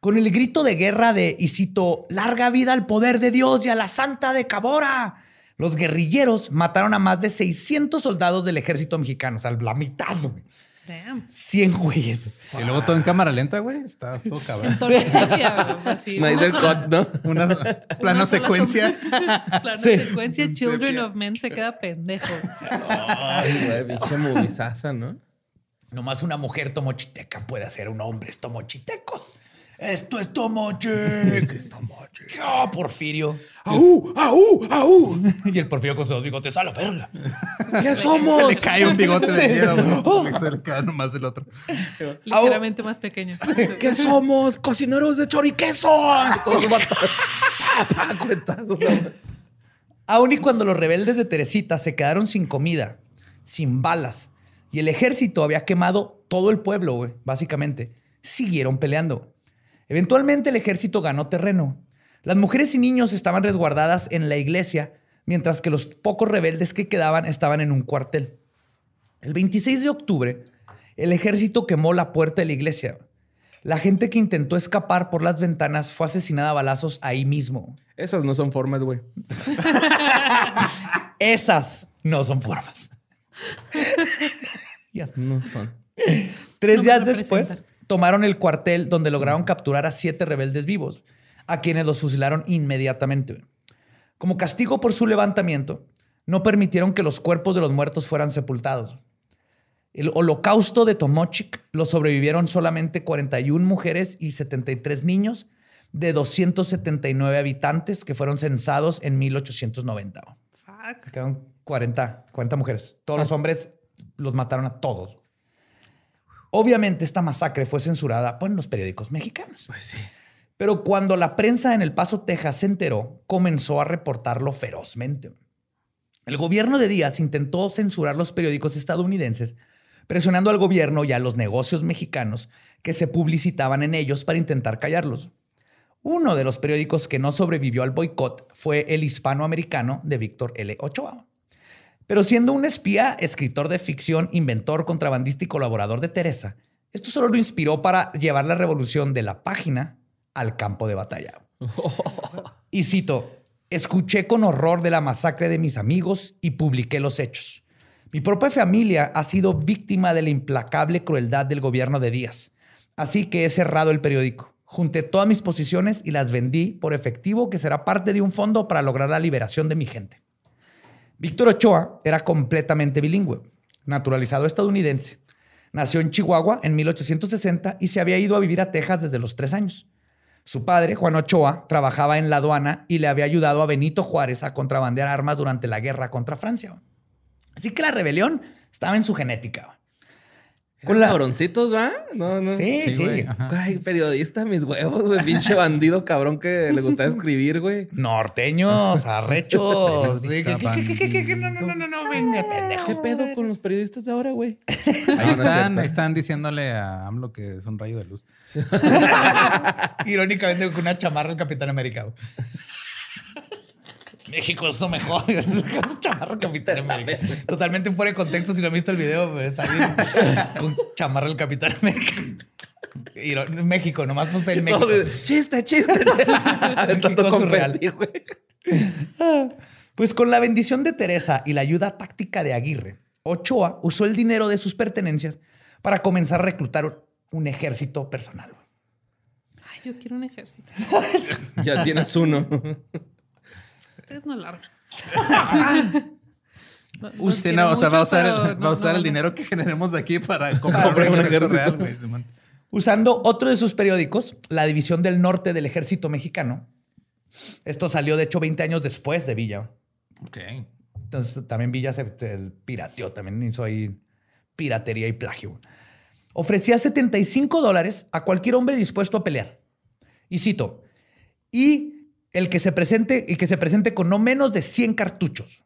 Con el grito de guerra de, y cito, larga vida al poder de Dios y a la santa de Cabora. Los guerrilleros mataron a más de 600 soldados del ejército mexicano, o sea, la mitad, güey. Damn. 100 güeyes. Y luego todo en cámara lenta, güey. Está todo cabrón. Entonces, así. Snyder Cut, ¿no? Una Una plano secuencia. Plano Sí. secuencia. Children of Men se queda pendejo. Ay, güey, pinche movizaza, ¿no? Nomás una mujer tomochiteca puede hacer un hombre tomochitecos. Esto es tomochic. es tomochic. ¡Ah, Porfirio! ¡Au! ¡Au! ¡Au! Y el Porfirio con sus bigotes a la verga. ¿Qué Se somos? le cae un bigote de miedo, güey. Se le cae nomás el otro. Ligeramente más pequeño. ¿Qué somos? ¡Cocineros de choriqueso! Todos matan. Aún y cuando los rebeldes de Teresita se quedaron sin comida, sin balas, y el ejército había quemado todo el pueblo, güey, básicamente, siguieron peleando. Eventualmente el ejército ganó terreno. Las mujeres y niños estaban resguardadas en la iglesia, mientras que los pocos rebeldes que quedaban estaban en un cuartel. El 26 de octubre, el ejército quemó la puerta de la iglesia. La gente que intentó escapar por las ventanas fue asesinada a balazos ahí mismo. Esas no son formas, güey. Esas no son formas. Ya. No son. Tres No días después, tomaron el cuartel donde lograron capturar a siete rebeldes vivos, a quienes los fusilaron inmediatamente. Como castigo por su levantamiento, no permitieron que los cuerpos de los muertos fueran sepultados. El holocausto de Tomochic lo sobrevivieron solamente 41 mujeres y 73 niños de 279 habitantes que fueron censados en 1890. Fuck. Quedaron 40, 40 mujeres. Todos los hombres los mataron a todos. Obviamente esta masacre fue censurada por los periódicos mexicanos. Pues sí. Pero cuando la prensa en El Paso, Texas se enteró, comenzó a reportarlo ferozmente. El gobierno de Díaz intentó censurar los periódicos estadounidenses, presionando al gobierno y a los negocios mexicanos que se publicitaban en ellos para intentar callarlos. Uno de los periódicos que no sobrevivió al boicot fue el hispanoamericano de Víctor L. Ochoa. Pero siendo un espía, escritor de ficción, inventor, contrabandista y colaborador de Teresa, esto solo lo inspiró para llevar la revolución de la página al campo de batalla. Y cito, escuché con horror de la masacre de mis amigos y publiqué los hechos. Mi propia familia ha sido víctima de la implacable crueldad del gobierno de Díaz. Así que he cerrado el periódico. Junté todas mis posiciones y las vendí por efectivo que será parte de un fondo para lograr la liberación de mi gente. Víctor Ochoa era completamente bilingüe, naturalizado estadounidense. Nació en Chihuahua en 1860 y se había ido a vivir a Texas desde los tres años. Su padre, Juan Ochoa, trabajaba en la aduana y le había ayudado a Benito Juárez a contrabandear armas durante la guerra contra Francia. Así que la rebelión estaba en su genética. Con la... Cabroncitos, ¿va? No, no. Sí, sí. Sí, güey. Ay, periodista, mis huevos, güey. Pinche bandido cabrón que le gustaba escribir, güey. Norteños, arrechos. ¿qué- qué- qué- qué- qué- qué? No, no, no, no, no, venga, pendejo. ¿Qué pedo con los periodistas de ahora, güey? Ahí No, no es están, diciéndole a AMLO que es un rayo de luz. Irónicamente con una chamarra del Capitán América. México es lo mejor. Es una chamarra del Capitán América. Totalmente fuera de contexto si no han visto el video. güey, Está bien. Con chamarra del Capitán América. México, nomás puse el México. Chiste, chiste. Tanto México surreal. confeti, güey. Pues con la bendición de Teresa y la ayuda táctica de Aguirre, Ochoa usó el dinero de sus pertenencias para comenzar a reclutar un ejército personal. Ay, yo quiero un ejército. Ya tienes uno. Ustedes no largan. No- Usted no, o sea, va a usar, el, no- va a usar no, el no. dinero que generemos de aquí para comprar un ejército real, güey. Usando otro de sus periódicos, la División del Norte del Ejército Mexicano. Esto salió, de hecho, 20 años después de Villa. Ok. Entonces, también Villa se se pirateó, también hizo ahí piratería y plagio. Ofrecía 75 dólares a cualquier hombre dispuesto a pelear. Y cito, y el que se presente, y que se presente con no menos de 100 cartuchos.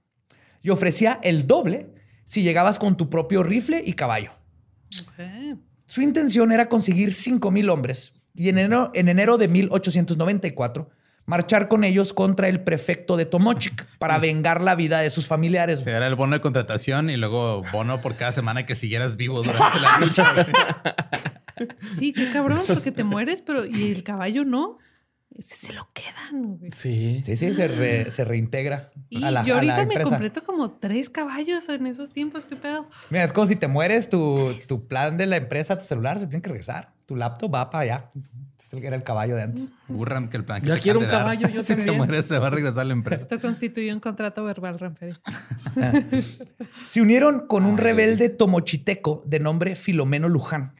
Y ofrecía el doble si llegabas con tu propio rifle y caballo. Ok. Su intención era conseguir 5,000 hombres y en enero, en enero de 1894 marchar con ellos contra el prefecto de Tomochic para vengar la vida de sus familiares. Sea, Era el bono de contratación y luego bono por cada semana que siguieras vivo durante la lucha. Sí, qué cabrón, porque te mueres, pero ¿y el caballo no? Ese se lo quedan, güey. Sí. Sí, sí, se, re- se reintegra Y a la, yo a la ahorita me completo como tres caballos en esos tiempos, ¿qué pedo? Mira, es como si te mueres, tu, tu plan de la empresa, tu celular se tiene que regresar. Tu laptop va para allá. Es el que era el caballo de antes. Burram que el plan que Ya te quiero un dar. caballo, yo Si te mueres, se va a regresar a la empresa. Esto constituye un contrato verbal, Ramperi. Se unieron con un rebelde tomochiteco de nombre Filomeno Luján,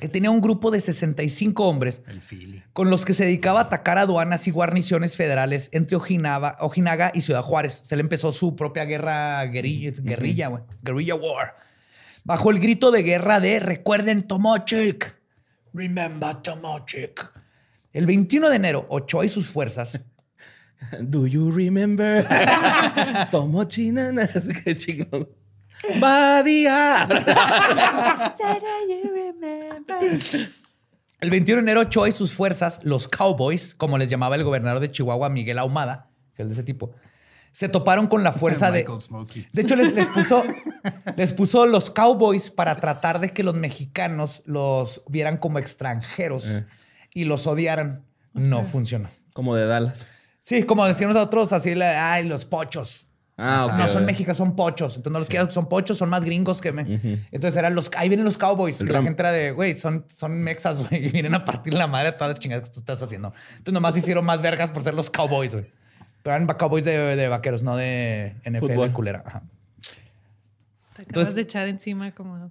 que tenía un grupo de 65 hombres El con los que se dedicaba a atacar aduanas y guarniciones federales entre Ojinaga, Ojinaga y Ciudad Juárez. Se le empezó su propia guerra guerrilla, guerrilla, war. Bajo el grito de guerra de recuerden Tomochic. Remember Tomochic. El 21 de enero, Ochoa y sus fuerzas Do you remember? Tomo chinana. Qué chingón. Badía. El 21 de enero, Ochoa y sus fuerzas, los Cowboys, como les llamaba el gobernador de Chihuahua, Miguel Ahumada, que es de ese tipo, se toparon con la fuerza de... Smokey. De hecho, les, les puso, les puso los Cowboys para tratar de que los mexicanos los vieran como extranjeros Eh. y los odiaran. No funcionó. Como de Dallas. Sí, como decíamos nosotros, así, ay, los pochos. Ah, no son mexicanos, son pochos. Entonces no los quieras, son pochos, son más gringos que me. Entonces eran los, ahí vienen los cowboys. El la gente era de, güey, son, son mexas, güey, y vienen a partir la madre de todas las chingadas que tú estás haciendo. Entonces nomás hicieron más vergas por ser los cowboys, güey. Pero eran cowboys de, de vaqueros, no de NFL Fútbol. culera. Ajá. Te acabas Entonces- de echar encima como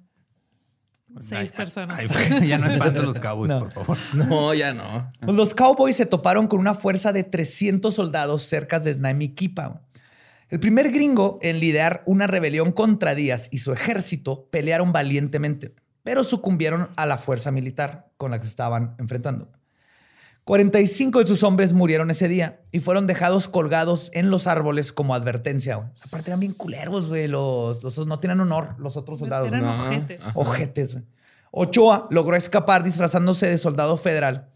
seis Ay, personas. ay, ya no es fan de los Cowboys, No. por favor. No, ya no. Pues los Cowboys se toparon con una fuerza de 300 soldados cerca de Namiquipa. El primer gringo en liderar una rebelión contra Díaz y su ejército pelearon valientemente, pero sucumbieron a la fuerza militar con la que se estaban enfrentando. 45 de sus hombres murieron ese día y fueron dejados colgados en los árboles como advertencia. güey. Aparte eran bien culeros, güey. Los, los- no tienen honor los otros soldados. Eran. No. ojetes. Ojetes, güey. Ochoa logró escapar disfrazándose de soldado federal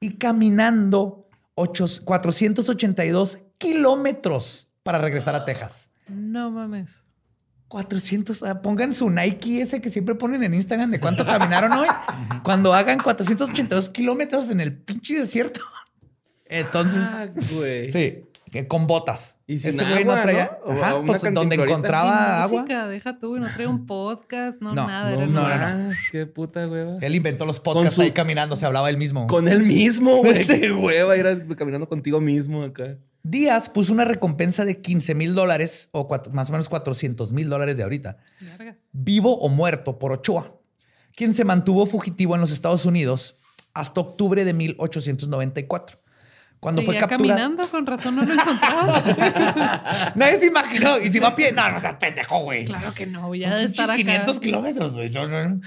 y caminando ocho- 482 kilómetros para regresar a Texas. No mames. 400, ah, pongan su Nike ese que siempre ponen en Instagram de cuánto caminaron hoy. Cuando hagan 482 kilómetros en el pinche desierto. Entonces, Ah, güey. sí, que con botas. Y sin Ese güey no agua, traía, Ajá, pues, donde encontraba Sin agua. música, deja tú, no trae un podcast, no, No, nada. No, era no, qué puta hueva. Él inventó los podcasts su- ahí caminando, se hablaba él mismo. Con él mismo, güey. Qué hueva ir caminando contigo mismo acá. Díaz puso una recompensa de 15 mil dólares o cuatro- más o menos 400 mil dólares de ahorita, vivo o muerto por Ochoa, quien se mantuvo fugitivo en los Estados Unidos hasta octubre de 1894. Cuando fue capturado. caminando, con razón no lo encontraba. Nadie se imaginó. Y si va a pie, no, no seas pendejo, güey. claro que no, ya de estar acá. 500 kilómetros, güey. Yo no-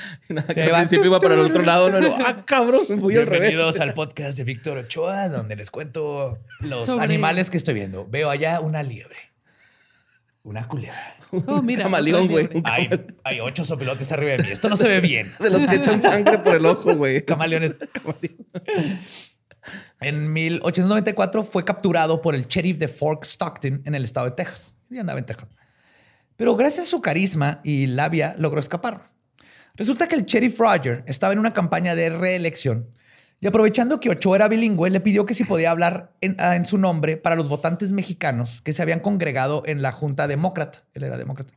Ahí al principio iba para el otro lado. No, Luego, ah, cabrón, me fui al revés. Bienvenidos al podcast de Víctor Ochoa, donde les cuento los Sobre- animales que estoy viendo. Veo allá una liebre, una culebra. Oh, mira, Camaleón, güey. Hay, hay ocho sopilotes arriba de mí. Esto no se ve bien. De los que echan sangre por el ojo, güey. Camaleones. En 1894 fue capturado por el sheriff de Fort Stockton en el estado de Texas. Y andaba en Texas. Pero gracias a su carisma y labia logró escapar. Resulta que el sheriff Roger estaba en una campaña de reelección y aprovechando que Ochoa era bilingüe, le pidió que si podía hablar en, ah, su nombre para los votantes mexicanos que se habían congregado en la Junta Demócrata. Él era demócrata.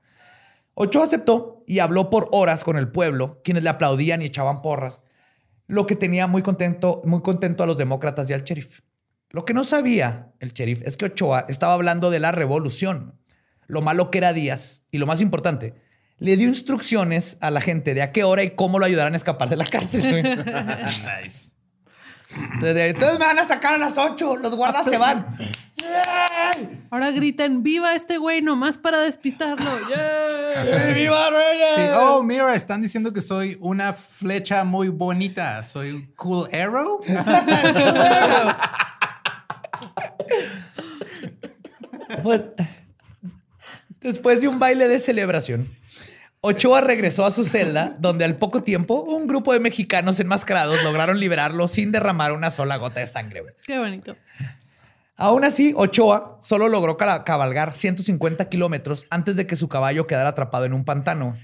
Ochoa aceptó y habló por horas con el pueblo, quienes le aplaudían y echaban porras, lo que tenía muy contento, muy contento a los demócratas y al sheriff. Lo que no sabía el sheriff es que Ochoa estaba hablando de la revolución, lo malo que era Díaz y lo más importante, le dio instrucciones a la gente de a qué hora y cómo lo ayudaran a escapar de la cárcel. nice. Entonces, me van a sacar a las 8, los guardas se van. Ahora gritan, viva este güey nomás para despistarlo. ¡Yeah! ¡Viva Reyes! Sí, Oh, mira, están diciendo que soy una flecha muy bonita. Soy un cool arrow. Pues después de un baile de celebración, Ochoa regresó a su celda, donde al poco tiempo un grupo de mexicanos enmascarados lograron liberarlo sin derramar una sola gota de sangre. güey. Qué bonito. Aún así, Ochoa solo logró cabalgar 150 kilómetros antes de que su caballo quedara atrapado en un pantano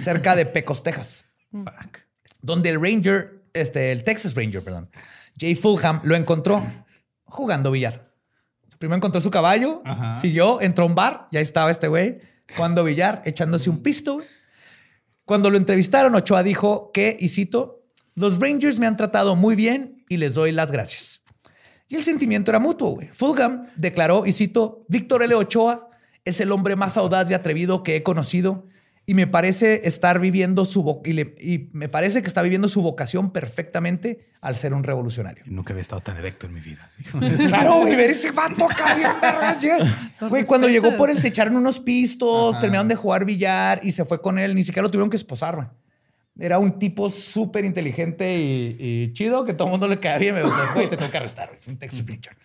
cerca de Pecos, Texas, Fuck. donde el Ranger, este, el Texas Ranger, perdón, Jay Fulham lo encontró jugando billar. Primero encontró su caballo, Ajá. siguió, entró a un bar, ya estaba este güey jugando billar, echándose un pisto. Cuando lo entrevistaron, Ochoa dijo que, y cito, los Rangers me han tratado muy bien y les doy las gracias. Y el sentimiento era mutuo. güey. Declaró, y cito, Víctor L. Ochoa es el hombre más audaz y atrevido que he conocido y me parece estar viviendo su y, le- y me parece que está viviendo su vocación perfectamente al ser un revolucionario. Nunca había estado tan erecto en mi vida. Claro, güey, ver ese vato Güey, cuando llegó por él se echaron unos pistos, Ajá. terminaron de jugar billar y se fue con él. Ni siquiera lo tuvieron que esposar, güey. Era un tipo súper inteligente y, y chido que todo el mundo le caía bien. Me dijo, güey, te tengo que arrestar, güey. Es un Texas Ranger.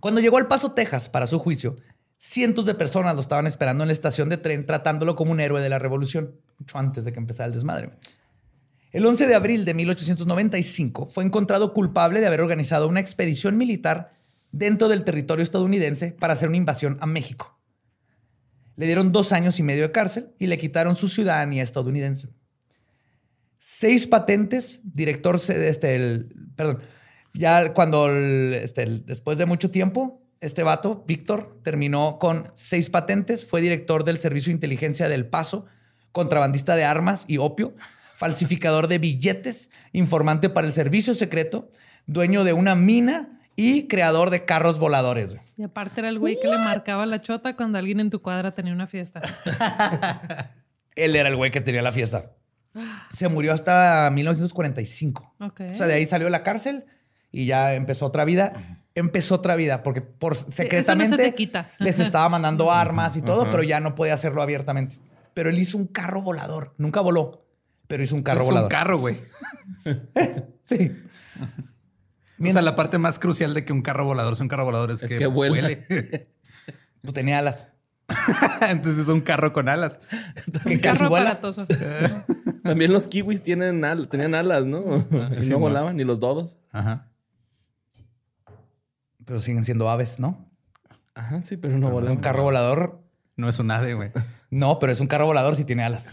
Cuando llegó al Paso, Texas, para su juicio, cientos de personas lo estaban esperando en la estación de tren, tratándolo como un héroe de la revolución, mucho antes de que empezara el desmadre. El 11 de abril de 1895 fue encontrado culpable de haber organizado una expedición militar dentro del territorio estadounidense para hacer una invasión a México. Le dieron dos años y medio de cárcel y le quitaron su ciudadanía estadounidense. Seis patentes, director este, el, perdón, ya cuando este, después de mucho tiempo, este vato, Víctor, terminó con seis patentes, fue director del Servicio de Inteligencia del Paso, contrabandista de armas y opio, falsificador de billetes, informante para el servicio secreto, dueño de una mina y creador de carros voladores. güey. Y aparte era el güey que le marcaba la chota cuando alguien en tu cuadra tenía una fiesta. Él era el güey que tenía la fiesta. Se murió hasta 1945. Ok. O sea, de ahí salió de la cárcel y ya empezó otra vida. Empezó otra vida porque por secretamente quita. les estaba mandando armas y todo, pero ya no podía hacerlo abiertamente. Pero él hizo un carro volador. Nunca voló, pero hizo un carro es volador. un carro, güey. Sí. O sea, la parte más crucial de que un carro volador sea un carro volador es, Es que, que vuela. huele. Pues tenía alas. Entonces es un carro con alas. Que Un carro vuela. aparatoso. También los kiwis tienen al- tenían alas, ¿no? y sí, no volaban, ni los dodos. Ajá. Pero siguen siendo aves, ¿no? Ajá, sí, pero no Un carro volador. No es un ave, güey. No, pero es un carro volador si tiene alas.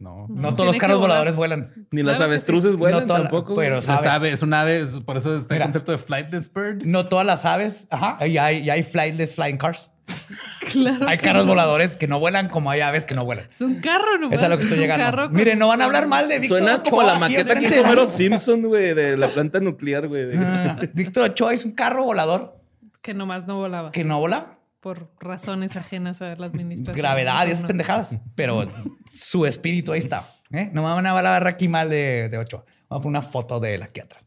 No. No, No, todos los carros voladores vuelan. Ni las Claro avestruces vuelan No toda tampoco. pero. Es ave, es un ave, por eso está Mira. el concepto de flightless bird. No todas las aves. Ajá. Y hay, y hay flightless flying cars. Claro. Hay carros no. voladores que no vuelan como hay aves que no vuelan. Es un carro, nomás. Es a lo que es estoy llegando. Miren, no van a hablar mal de Víctor Suena como Ochoa la aquí maqueta que hizo Homero Simpson, güey, de la planta nuclear, güey. de- Ah, Víctor Ochoa es un carro volador Que nomás no volaba. que no vola. Por razones ajenas a la administración. Gravedad y esas No. pendejadas. Pero su espíritu ahí está. ¿eh? No me van a hablar aquí mal de, de Ochoa. Vamos a poner una foto de él aquí atrás.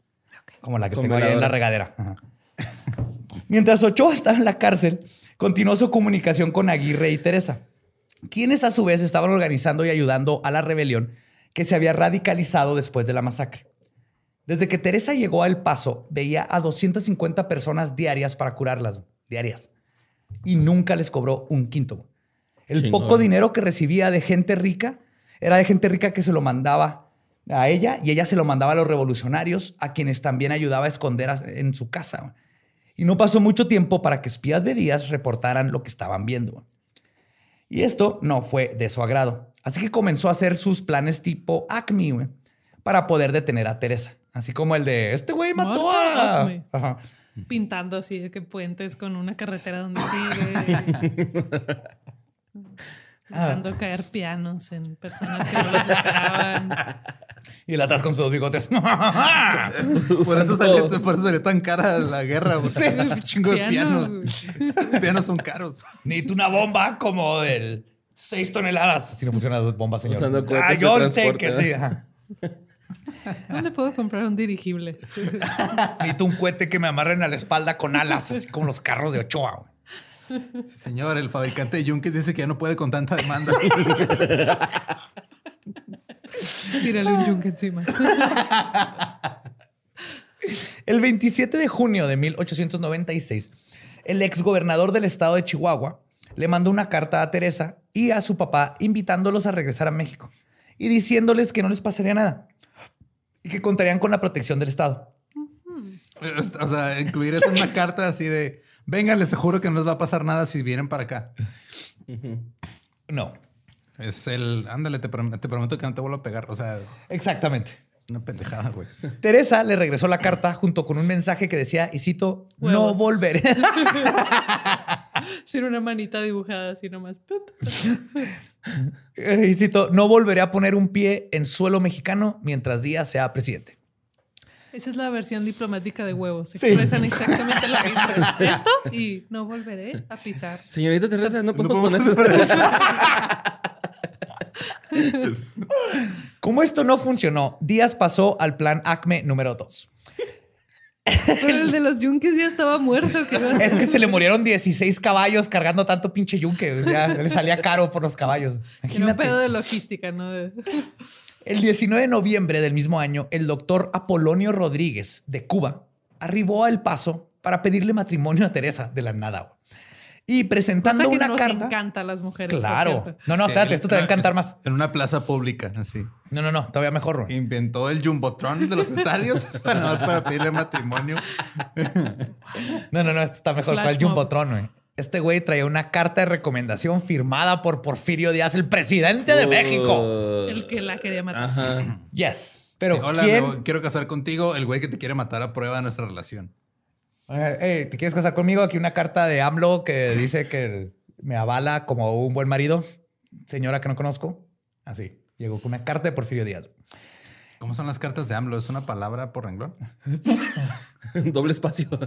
Como la que Con tengo ahí en la regadera. Ajá. Mientras Ochoa estaba en la cárcel, continuó su comunicación con Aguirre y Teresa, quienes a su vez estaban organizando y ayudando a la rebelión que se había radicalizado después de la masacre. Desde que Teresa llegó a El Paso, veía a 250 personas diarias para curarlas, diarias. Y nunca les cobró un quinto. El Chingón. poco dinero que recibía de gente rica era de gente rica que se lo mandaba a ella y ella se lo mandaba a los revolucionarios, a quienes también ayudaba a esconder en su casa. Y no pasó mucho tiempo para que espías de Díaz reportaran lo que estaban viendo. Y esto no fue de su agrado. Así que comenzó a hacer sus planes tipo Acme, güey, para poder detener a Teresa. Así como el de, este güey mató a... Ajá. Pintando así de que puentes con una carretera donde sigue. Dejando caer pianos en personas que no los esperaban. Y él atrás con sus bigotes. Por eso, salió, por eso salió tan cara la guerra. güey. Un chingo de pianos. Pianos, Los pianos son caros. Necesito una bomba como del 6 toneladas. Así no funciona la bomba, señor. Usando cohetes ah, yo sé que ¿eh? sí. ajá. ¿Dónde puedo comprar un dirigible? Necesito un cohete que me amarren a la espalda con alas, así como los carros de Ochoa. Sí, señor, el fabricante de yunques dice que ya no puede con tanta demanda. Tírale un yunque encima. El 27 de junio de 1896, el exgobernador del estado de Chihuahua le mandó una carta a Teresa y a su papá invitándolos a regresar a México y diciéndoles que no les pasaría nada y que contarían con la protección del estado. o sea, incluir eso en una carta así de, vengan, les juro que no les va a pasar nada si vienen para acá. No, Es el, ándale, te, prom- te prometo que no te vuelvo a pegar. O sea, exactamente. Es una pendejada, güey. Teresa le regresó la carta junto con un mensaje que decía, y cito, no volveré. Sin una manita dibujada así nomás. Y cito, no volveré a poner un pie en suelo mexicano mientras Díaz sea presidente. Esa es la versión diplomática de huevos. Se Sí. expresan exactamente lo mismo. Esto y no volveré a pisar. Señorita Teresa, no podemos podemos poner eso. Como esto no funcionó, Díaz pasó al plan ACME número 2. Pero el de los yunques ya estaba muerto. ¿qué iba a Es que se le murieron 16 caballos cargando tanto pinche yunque. O sea, le salía caro por los caballos. Era un Imagínate. pedo de logística, ¿no? El 19 de noviembre del mismo año, el doctor Apolonio Rodríguez de Cuba arribó a El Paso para pedirle matrimonio a Teresa de la nada. Y presentando Cosa que una nos carta. encanta a las mujeres. Claro. No, no, Sí, espérate, esto te va a en una- encantar más. En una plaza pública, así. No, no, no, todavía mejor. Inventó el Jumbotron de los estadios para, nada más para pedirle matrimonio. No, no, no, esto está mejor. Flash ¿Cuál mob. Jumbotron, güey? Este güey traía una carta de recomendación firmada por Porfirio Díaz, el presidente de México. Uh, El que la quería matar. Ajá. Yes. Pero Sí, Hola, ¿quién? me voy- quiero casar contigo, el güey que te quiere matar a prueba de nuestra relación. Eh, eh, ¿Te quieres casar conmigo? Aquí una carta de AMLO que dice que me avala como un buen marido. Señora que no conozco. Así. Llegó con una carta de Porfirio Díaz. ¿Cómo son las cartas de AMLO? ¿Es una palabra por renglón? Doble espacio.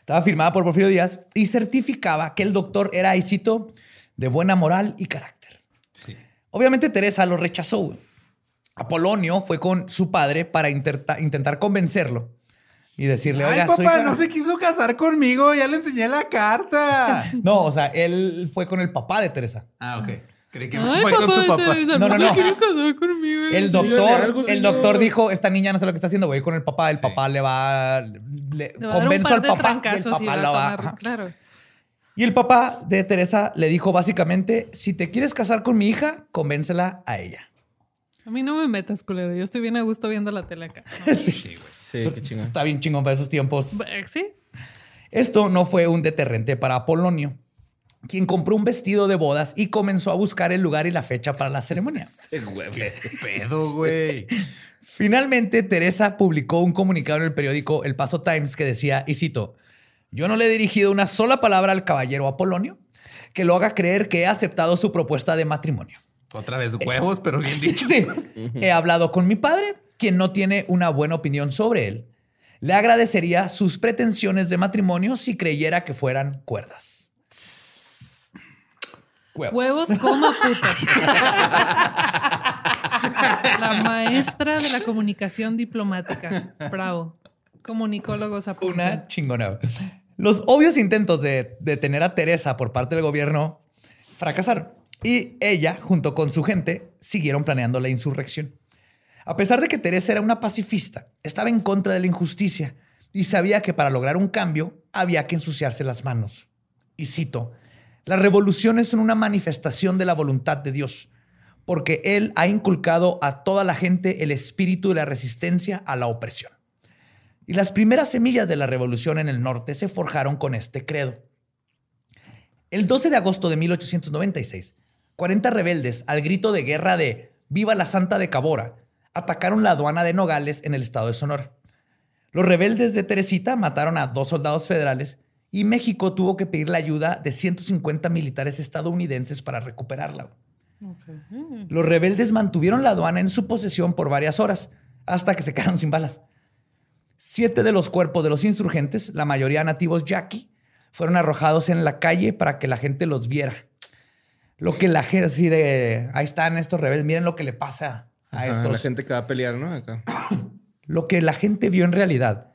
Estaba firmada por Porfirio Díaz y certificaba que el doctor era, y cito, de buena moral y carácter. Sí. Obviamente Teresa lo rechazó. Apolonio fue con su padre para intentar convencerlo y decirle, Ay, oiga, papá, soy cara-". no se quiso casar conmigo, ya le enseñé la carta. No, o sea, él fue con el papá de Teresa. ah, ok. Creí que Ay, fue papá, con su de papá. Teresa, No, no, no. casar conmigo. El doctor, el doctor dijo, esta niña no sé lo que está haciendo, voy a ir con el papá, el Sí. papá le va, le, Le va a dar un convenzo par al papá y el papá la va. tomar- ajá. Claro. Y el papá de Teresa le dijo básicamente, si te quieres casar con mi hija, convéncela a ella. A mí no me metas, culero. Yo estoy bien a gusto viendo la tele acá. Sí, güey. Sí, qué chingón. Está bien chingón para esos tiempos. Eh, Sí. Esto no fue un deterrente para Apolonio, quien compró un vestido de bodas y comenzó a buscar el lugar y la fecha para la ceremonia. ¿Qué pedo, güey? Finalmente, Teresa publicó un comunicado en el periódico El Paso Times que decía, y cito, yo no le he dirigido una sola palabra al caballero Apolonio que lo haga creer que he aceptado su propuesta de matrimonio. Otra vez huevos, pero bien dicho. Sí. He hablado con mi padre, quien no tiene una buena opinión sobre él. Le agradecería sus pretensiones de matrimonio si creyera que fueran cuerdas. Huevos. Huevos, coma puto. La maestra de la comunicación diplomática. Bravo. Comunicólogos a Una chingona. Los obvios intentos de detener a Teresa por parte del gobierno fracasaron. Y ella, junto con su gente, siguieron planeando la insurrección. A pesar de que Teresa era una pacifista, estaba en contra de la injusticia y sabía que para lograr un cambio había que ensuciarse las manos. Y cito, las revoluciones son una manifestación de la voluntad de Dios, porque Él ha inculcado a toda la gente el espíritu de la resistencia a la opresión. Y las primeras semillas de la revolución en el norte se forjaron con este credo. El 12 de agosto de 1896, 40 rebeldes, al grito de guerra de Viva la Santa de Cabora, atacaron la aduana de Nogales en el estado de Sonora. Los rebeldes de Teresita mataron a dos soldados federales y México tuvo que pedir la ayuda de 150 militares estadounidenses para recuperarla. Los rebeldes mantuvieron la aduana en su posesión por varias horas, hasta que se quedaron sin balas. Siete de los cuerpos de los insurgentes, la mayoría nativos yaqui, fueron arrojados en la calle para que la gente los viera. Lo que la gente así de, ahí están estos rebeldes, miren lo que le pasa a Ajá, estos. La gente que va a pelear, ¿no? Acá. Lo que la gente vio en realidad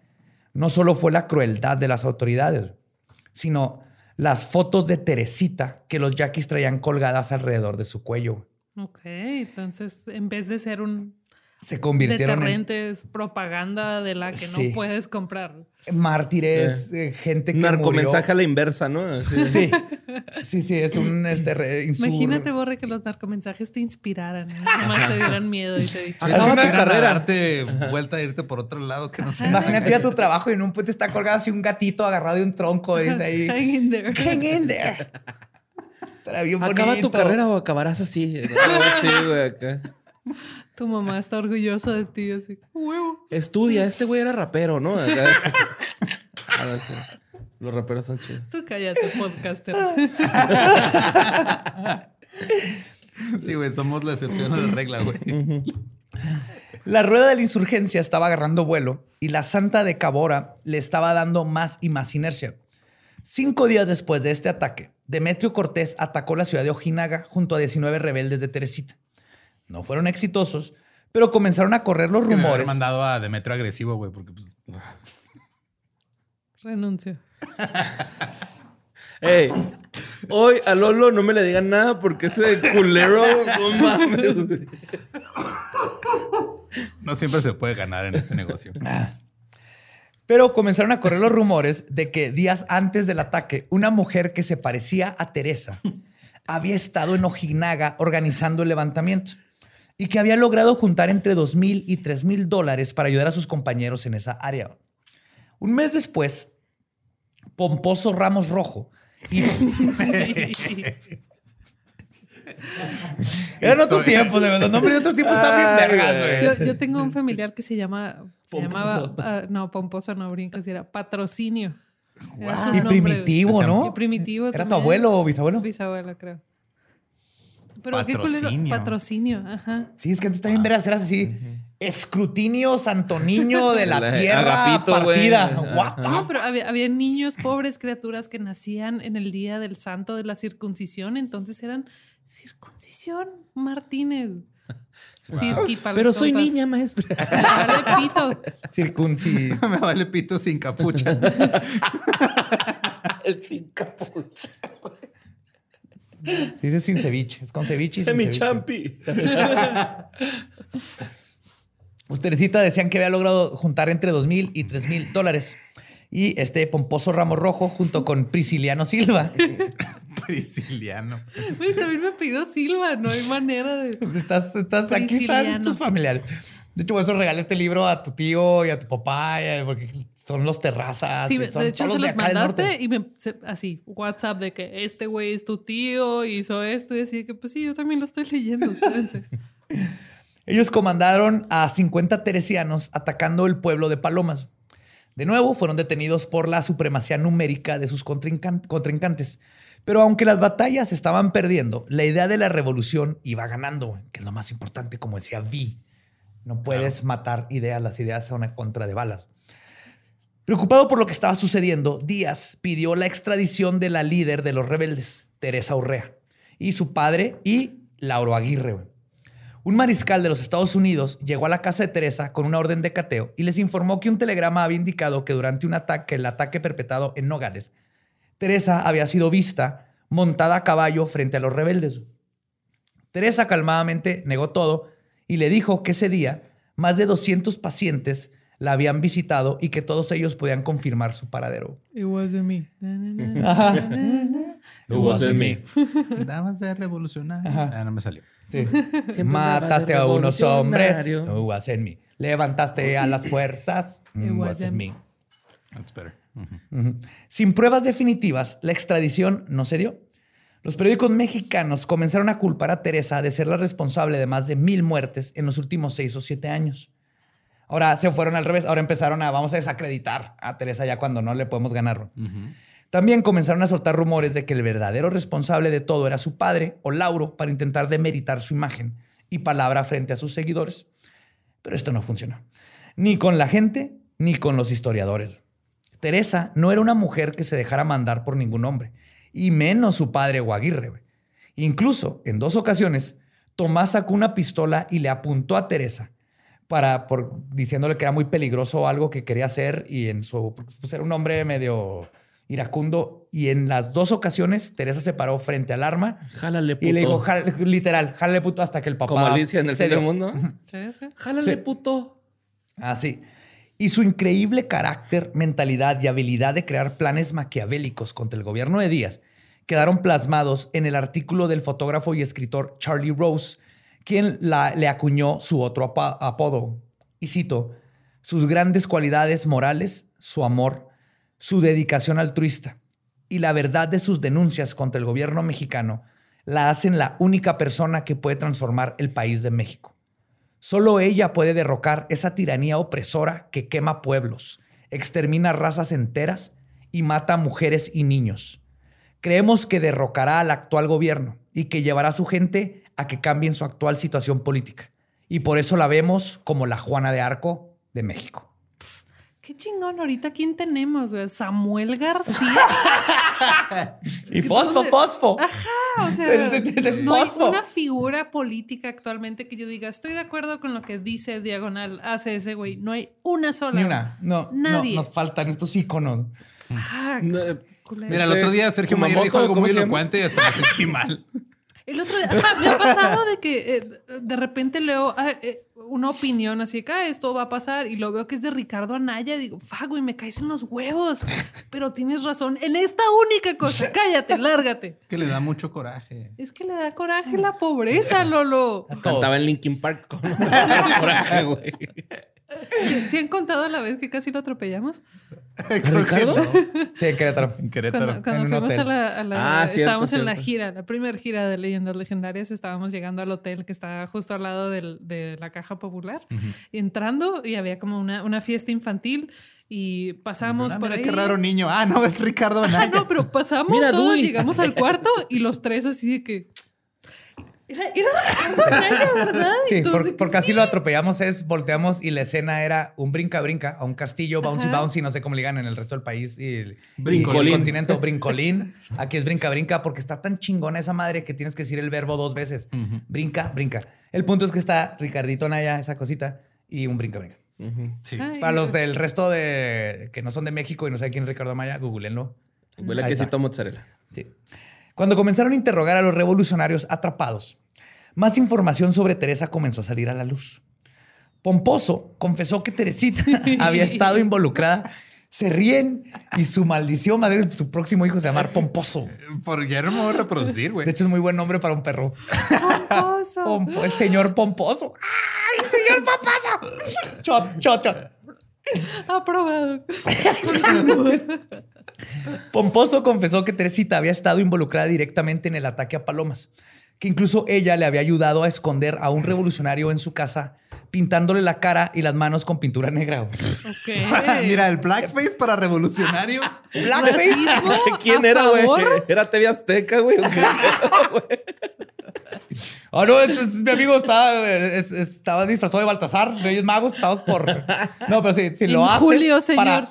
no solo fue la crueldad de las autoridades, sino las fotos de Teresita que los yaquis traían colgadas alrededor de su cuello. Ok, entonces en vez de ser un Se convirtieron en deterrente, es propaganda de la que Sí. no puedes comprar. mártires, eh, gente que Narcomensaje murió. a la inversa, ¿no? Sí, sí, sí, es un este, insur- Imagínate, Borre, que los narcomensajes te inspiraran. ¿no? Nomás te dieran miedo y te dijeran. Quieran carrera. darte vuelta a irte por otro lado que no sé. Imagínate ir a tu trabajo y en un puente está colgado así un gatito agarrado de un tronco, dice ahí. Hang in there. Hang in there. Estará bien bonito. Acaba tu carrera o acabarás así. No, sí, güey, acá. Tu mamá está orgullosa de ti, así. Huevo. Estudia, este güey era rapero, ¿no? Sí. Los raperos son chidos. Tú cállate, podcaster. Sí, güey, somos la excepción a la regla, güey. La rueda de la insurgencia estaba agarrando vuelo y la Santa de Cabora le estaba dando más y más inercia. Cinco días después de este ataque, Demetrio Cortés atacó la ciudad de Ojinaga junto a 19 rebeldes de Teresita. No fueron exitosos, pero comenzaron a correr los Que me rumores. mandado a Demetrio agresivo, güey, porque pues, Renuncio. Ey, hoy a Lolo no me le digan nada porque ese culero, no mames. güey. no siempre se puede ganar en este negocio. Pero comenzaron a correr los rumores de que días antes del ataque, una mujer que se parecía a Teresa había estado en Ojinaga organizando el levantamiento y que había logrado juntar entre dos mil y tres mil dólares para ayudar a sus compañeros en esa área. Un mes después, Pomposo Ramos Rojo y Eran otros tiempos, de verdad. Los nombres de otros tiempos están bien vergas, güey. Yo, yo tengo un familiar que se llama. Se Pomposo. llamaba. ah, no, pomposo no brincas, era patrocinio. Era Y nombre. primitivo, ¿no? Y primitivo. ¿Era tu abuelo o bisabuelo? Bisabuelo, creo. Pero qué. Patrocinio. Patrocinio, ajá. Sí, es que antes está bien vergas. Eras así. Escrutinio Santoniño de la La- tierra partida. Ajá. What the No, pero había, había niños, pobres criaturas que nacían en el día del santo de la circuncisión, entonces eran circuncisión Martínez. Cirqui para Pero soy compas. niña, maestra. Vale, pito. Circunci... me vale pito sin capucha. El sin capucha. Se dice sin ceviche. Es con ceviche y sin. Semichampi. Pues Teresita decían que había logrado juntar entre dos mil y tres mil dólares. Y este pomposo ramo rojo junto con Prisciliano Silva. Prisciliano. Güey, también me pidió Silva, no hay manera de. Estás, estás, aquí están tus familiares. De hecho, por eso regalé este libro a tu tío y a tu papá, porque son los terrazas. Sí, y de son hecho todos se los de mandaste y me se- así, WhatsApp de que este güey es tu tío, hizo esto y así que pues sí, yo también lo estoy leyendo, espérense. Ellos comandaron a 50 teresianos atacando el pueblo de Palomas. De nuevo, fueron detenidos por la supremacía numérica de sus contrincan- contrincantes. Pero aunque las batallas estaban perdiendo, la idea de la revolución iba ganando, que es lo más importante, como decía Vi. No puedes matar ideas, las ideas son a contra de balas. Preocupado por lo que estaba sucediendo, Díaz pidió la extradición de la líder de los rebeldes, Teresa Urrea, y su padre y Lauro Aguirre. Un mariscal de los Estados Unidos llegó a la casa de Teresa con una orden de cateo y les informó que un telegrama había indicado que durante un ataque, el ataque perpetrado en Nogales, Teresa había sido vista montada a caballo frente a los rebeldes. Teresa calmadamente negó todo y le dijo que ese día más de 200 pacientes la habían visitado y que todos ellos podían confirmar su paradero. It wasn't me. Na, na, na. It wasn't me. Damas de revolucionar. Ajá. Ah, no me salió. Sí. Mataste a unos hombres. revolucionario. It wasn't me. Levantaste a las fuerzas. It It wasn't me. That's better. Sin pruebas definitivas, la extradición no se dio. Los periódicos mexicanos comenzaron a culpar a Teresa de ser la responsable de más de mil muertes en los últimos seis o siete años. Ahora se fueron al revés. Ahora empezaron a, vamos a desacreditar a Teresa ya cuando no le podemos ganar. También comenzaron a soltar rumores de que el verdadero responsable de todo era su padre o Lauro para intentar demeritar su imagen y palabra frente a sus seguidores. Pero esto no funcionó. Ni con la gente, ni con los historiadores. Teresa no era una mujer que se dejara mandar por ningún hombre, y menos su padre o Aguirre. Incluso en dos ocasiones, Tomás sacó una pistola y le apuntó a Teresa para, por, diciéndole que era muy peligroso algo que quería hacer y en su pues era un hombre medio iracundo y en las dos ocasiones Teresa se paró frente al arma Jálale, puto. y le dijo "Jal- literal, jálale puto hasta que el papá Como Alicia en el fin del dio". mundo. Jálale, Sí. puto. Así. Y su increíble carácter, mentalidad y habilidad de crear planes maquiavélicos contra el gobierno de Díaz quedaron plasmados en el artículo del fotógrafo y escritor Charlie Rose, quien la- le acuñó su otro apodo. Y cito, sus grandes cualidades morales, su amor, su dedicación altruista y la verdad de sus denuncias contra el gobierno mexicano la hacen la única persona que puede transformar el país de México. Solo ella puede derrocar esa tiranía opresora que quema pueblos, extermina razas enteras y mata mujeres y niños. Creemos que derrocará al actual gobierno y que llevará a su gente a que cambien su actual situación política. Y por eso la vemos como la Juana de Arco de México. Qué chingón, ahorita quién tenemos, güey. Samuel García. y fosfo, fosfo. Ajá, o sea, no hay una figura política actualmente que yo diga, estoy de acuerdo con lo que dice Diagonal, hace ese güey. No hay una sola. Ni una. No, Nadie. nos faltan estos íconos. Mira, el otro día Sergio Mayer dijo algo muy elocuente y hasta me sentí mal. El otro día, me ha pasado de que eh, de repente leo ah, eh, una opinión así que ah, esto va a pasar y lo veo que es de Ricardo Anaya. Digo, fago y me caes en los huevos. Pero tienes razón en esta única cosa. Cállate, lárgate. Es que le da mucho coraje. Es que le da coraje la pobreza, Lolo. Cantaba en Linkin Park con coraje, güey. ¿Sí, han contado la vez que casi lo atropellamos? ¿Ricardo? Sí, en Querétaro. En Querétaro. Cuando, fuimos a la... Ah, estábamos en la gira, la primera gira de Leyendas Legendarias, estábamos llegando al hotel que está justo al lado de la Caja Popular, entrando y había como una, una fiesta infantil y pasamos ah, por mira qué raro niño. Ah, no, es Ricardo Anaya. Ah, no, pero pasamos mira, todos, llegamos al cuarto y los tres así de que... Era, era ¿verdad? Sí, porque así lo atropellamos, es volteamos y la escena era un brinca-brinca a un castillo, bouncy-bouncy, no sé cómo le digan en el resto del país. Y, brincolín. el continente, brincolín. Aquí es brinca-brinca porque está tan chingona esa madre que tienes que decir el verbo dos veces. Brinca, brinca. El punto es que está Ricardito Naya, esa cosita, y un brinca-brinca. sí. Para los del resto de que no son de México y no saben quién es Ricardo Maya, googleenlo. Huele a quesito mozzarella. Sí. Cuando comenzaron a interrogar a los revolucionarios atrapados, más información sobre Teresa comenzó a salir a la luz. Pomposo confesó que Teresita había estado involucrada. Se ríen y su maldición, madre, su próximo hijo se llama Pomposo. Por ya no me voy a reproducir, güey. De hecho, es muy buen nombre para un perro. Pomposo. el señor Pomposo. ¡Ay, señor Pomposo! Chot, chot, chot. Aprobado. Pomposo confesó que Teresita había estado involucrada directamente en el ataque a Palomas, que incluso ella le había ayudado a esconder a un revolucionario en su casa, pintándole la cara y las manos con pintura negra. Mira, el blackface para revolucionarios. ¿Blackface? ¿Quién era, güey? ¿Era TV Azteca, güey? Ah, no, entonces mi amigo estaba, estaba disfrazado de Baltasar, Reyes Magos, estamos por. No, pero si, si lo haces. Julio, señor.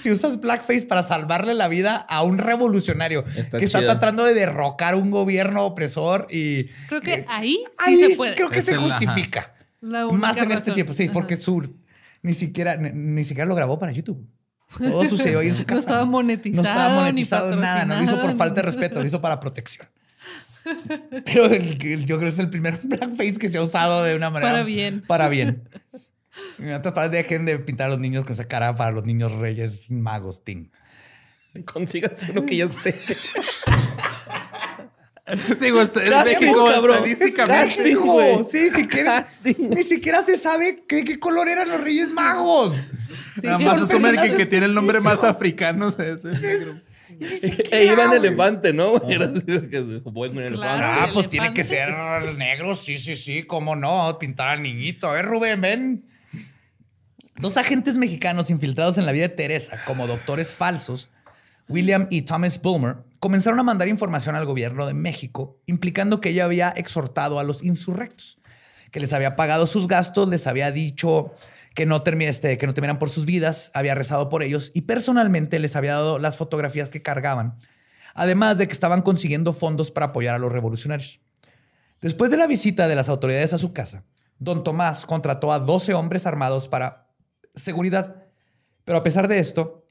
si usas blackface para salvarle la vida a un revolucionario que está tratando de derrocar un gobierno opresor y. Creo que ahí sí se puede. Creo que se justifica. Más en este tiempo, sí, porque Sur ni siquiera, ni, siquiera lo grabó para YouTube. Todo sucedió ahí en su casa. No estaba monetizado. No estaba monetizado nada. No lo hizo por falta de respeto, lo hizo para protección. Pero yo creo que es el primer blackface que se ha usado de una manera. Para bien. Para bien. Dejen de pintar a los niños con esa cara para los niños reyes magos, Ting. Consigas uno que ya esté. Digo, es México estadísticamente. Sí, siquiera, ni siquiera se sabe qué, qué color eran los Reyes Magos. Nada más asume que, que tiene el nombre más africano. Es negro. E iba en elefante, ¿no? ah, pues tiene que ser negro, sí, sí, sí, cómo no, pintar al niñito, ¿eh, Rubén? Ven. Dos agentes mexicanos infiltrados en la vida de Teresa como doctores falsos, William y Thomas Boomer, comenzaron a mandar información al gobierno de México, implicando que ella había exhortado a los insurrectos, que les había pagado sus gastos, les había dicho que no, este, que no temieran por sus vidas, había rezado por ellos y personalmente les había dado las fotografías que cargaban, además de que estaban consiguiendo fondos para apoyar a los revolucionarios. Después de la visita de las autoridades a su casa, don Tomás contrató a 12 hombres armados para seguridad, pero a pesar de esto,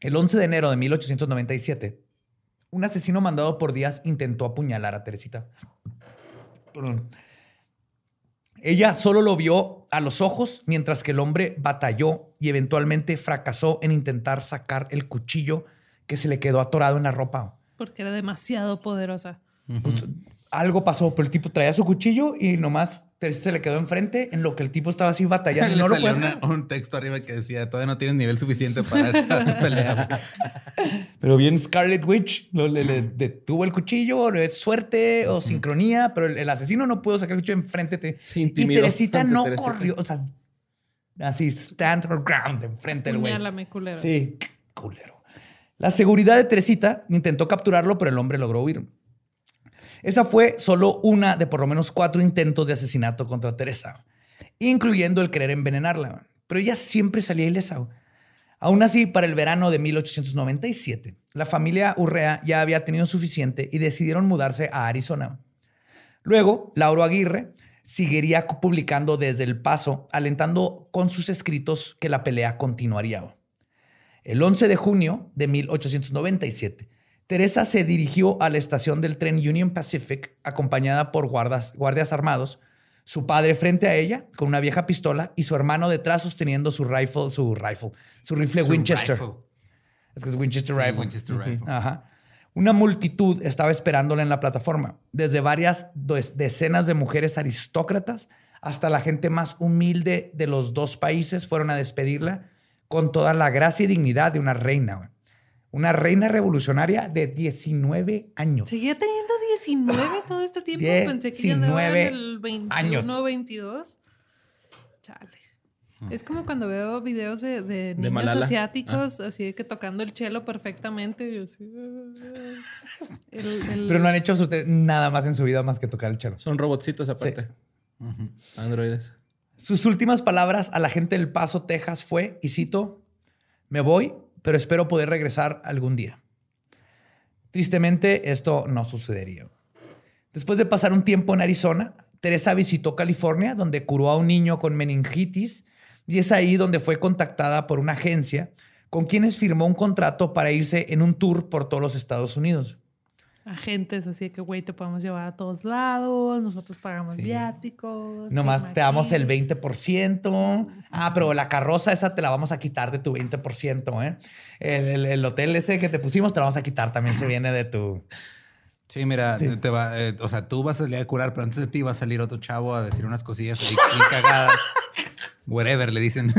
el 11 de enero de 1897, un asesino mandado por Díaz intentó apuñalar a Teresita. Perdón. Ella solo lo vio a los ojos mientras que el hombre batalló y eventualmente fracasó en intentar sacar el cuchillo que se le quedó atorado en la ropa. Porque era demasiado poderosa. Pues, algo pasó, pero el tipo traía su cuchillo y nomás Teresa se le quedó enfrente en lo que el tipo estaba así batallando. Le no lo salió puedes una- un texto arriba que decía, todavía no tienes nivel suficiente para esta pelea. güey". Pero bien Scarlet Witch lo- le, le detuvo el cuchillo, o es suerte o sincronía, pero el, el asesino no pudo sacar el cuchillo enfrente. Se y Teresita no Teresita. corrió, o sea, así stand her ground enfrente del güey. Culero. Sí, culero. La seguridad de Teresita intentó capturarlo, pero el hombre logró huir. Esa fue solo una de por lo menos cuatro intentos de asesinato contra Teresa, incluyendo el querer envenenarla. Pero ella siempre salía ilesa. Aún así, para el verano de 1897, la familia Urrea ya había tenido suficiente y decidieron mudarse a Arizona. Luego, Lauro Aguirre seguiría publicando desde El Paso, alentando con sus escritos que la pelea continuaría. El 11 de junio de 1897, Teresa se dirigió a la estación del tren Union Pacific acompañada por guardas- guardias armados, su padre frente a ella con una vieja pistola y su hermano detrás sosteniendo su rifle, su rifle, su rifle Su Winchester. rifle. Es que es Winchester Sí, Rifle. Winchester Rifle. Ajá. Una multitud estaba esperándola en la plataforma, desde varias decenas de mujeres aristócratas hasta la gente más humilde de los dos países fueron a despedirla con toda la gracia y dignidad de una reina. Una reina revolucionaria de 19 años. Seguía teniendo 19 todo este tiempo. Pensé que ya en 19 el 21, años. 22. Chale. Es como cuando veo videos de, de niños Malala. asiáticos, así de que tocando el cello perfectamente. y así, el- el- Pero no han hecho nada más en su vida más que tocar el cello. Son robotcitos aparte. Androides. Sus últimas palabras a la gente del Paso, Texas fue, y cito, me voy, pero espero poder regresar algún día. Tristemente, esto no sucedería. Después de pasar un tiempo en Arizona, Teresa visitó California, donde curó a un niño con meningitis, y es ahí donde fue contactada por una agencia con quienes firmó un contrato para irse en un tour por todos los Estados Unidos. Agentes, así que, güey, te podemos llevar a todos lados, nosotros pagamos viáticos. Nomás te damos el imagínate. 20%. Ah, pero la carroza esa te la vamos a quitar de tu 20%, ¿eh? El, el- el hotel ese que te pusimos te la vamos a quitar. También se viene de tu... Sí, mira, Sí. te va, eh, o sea, tú vas a salir a curar, pero antes de ti va a salir otro chavo a decir unas cosillas ahí cagadas. Whatever, le dicen.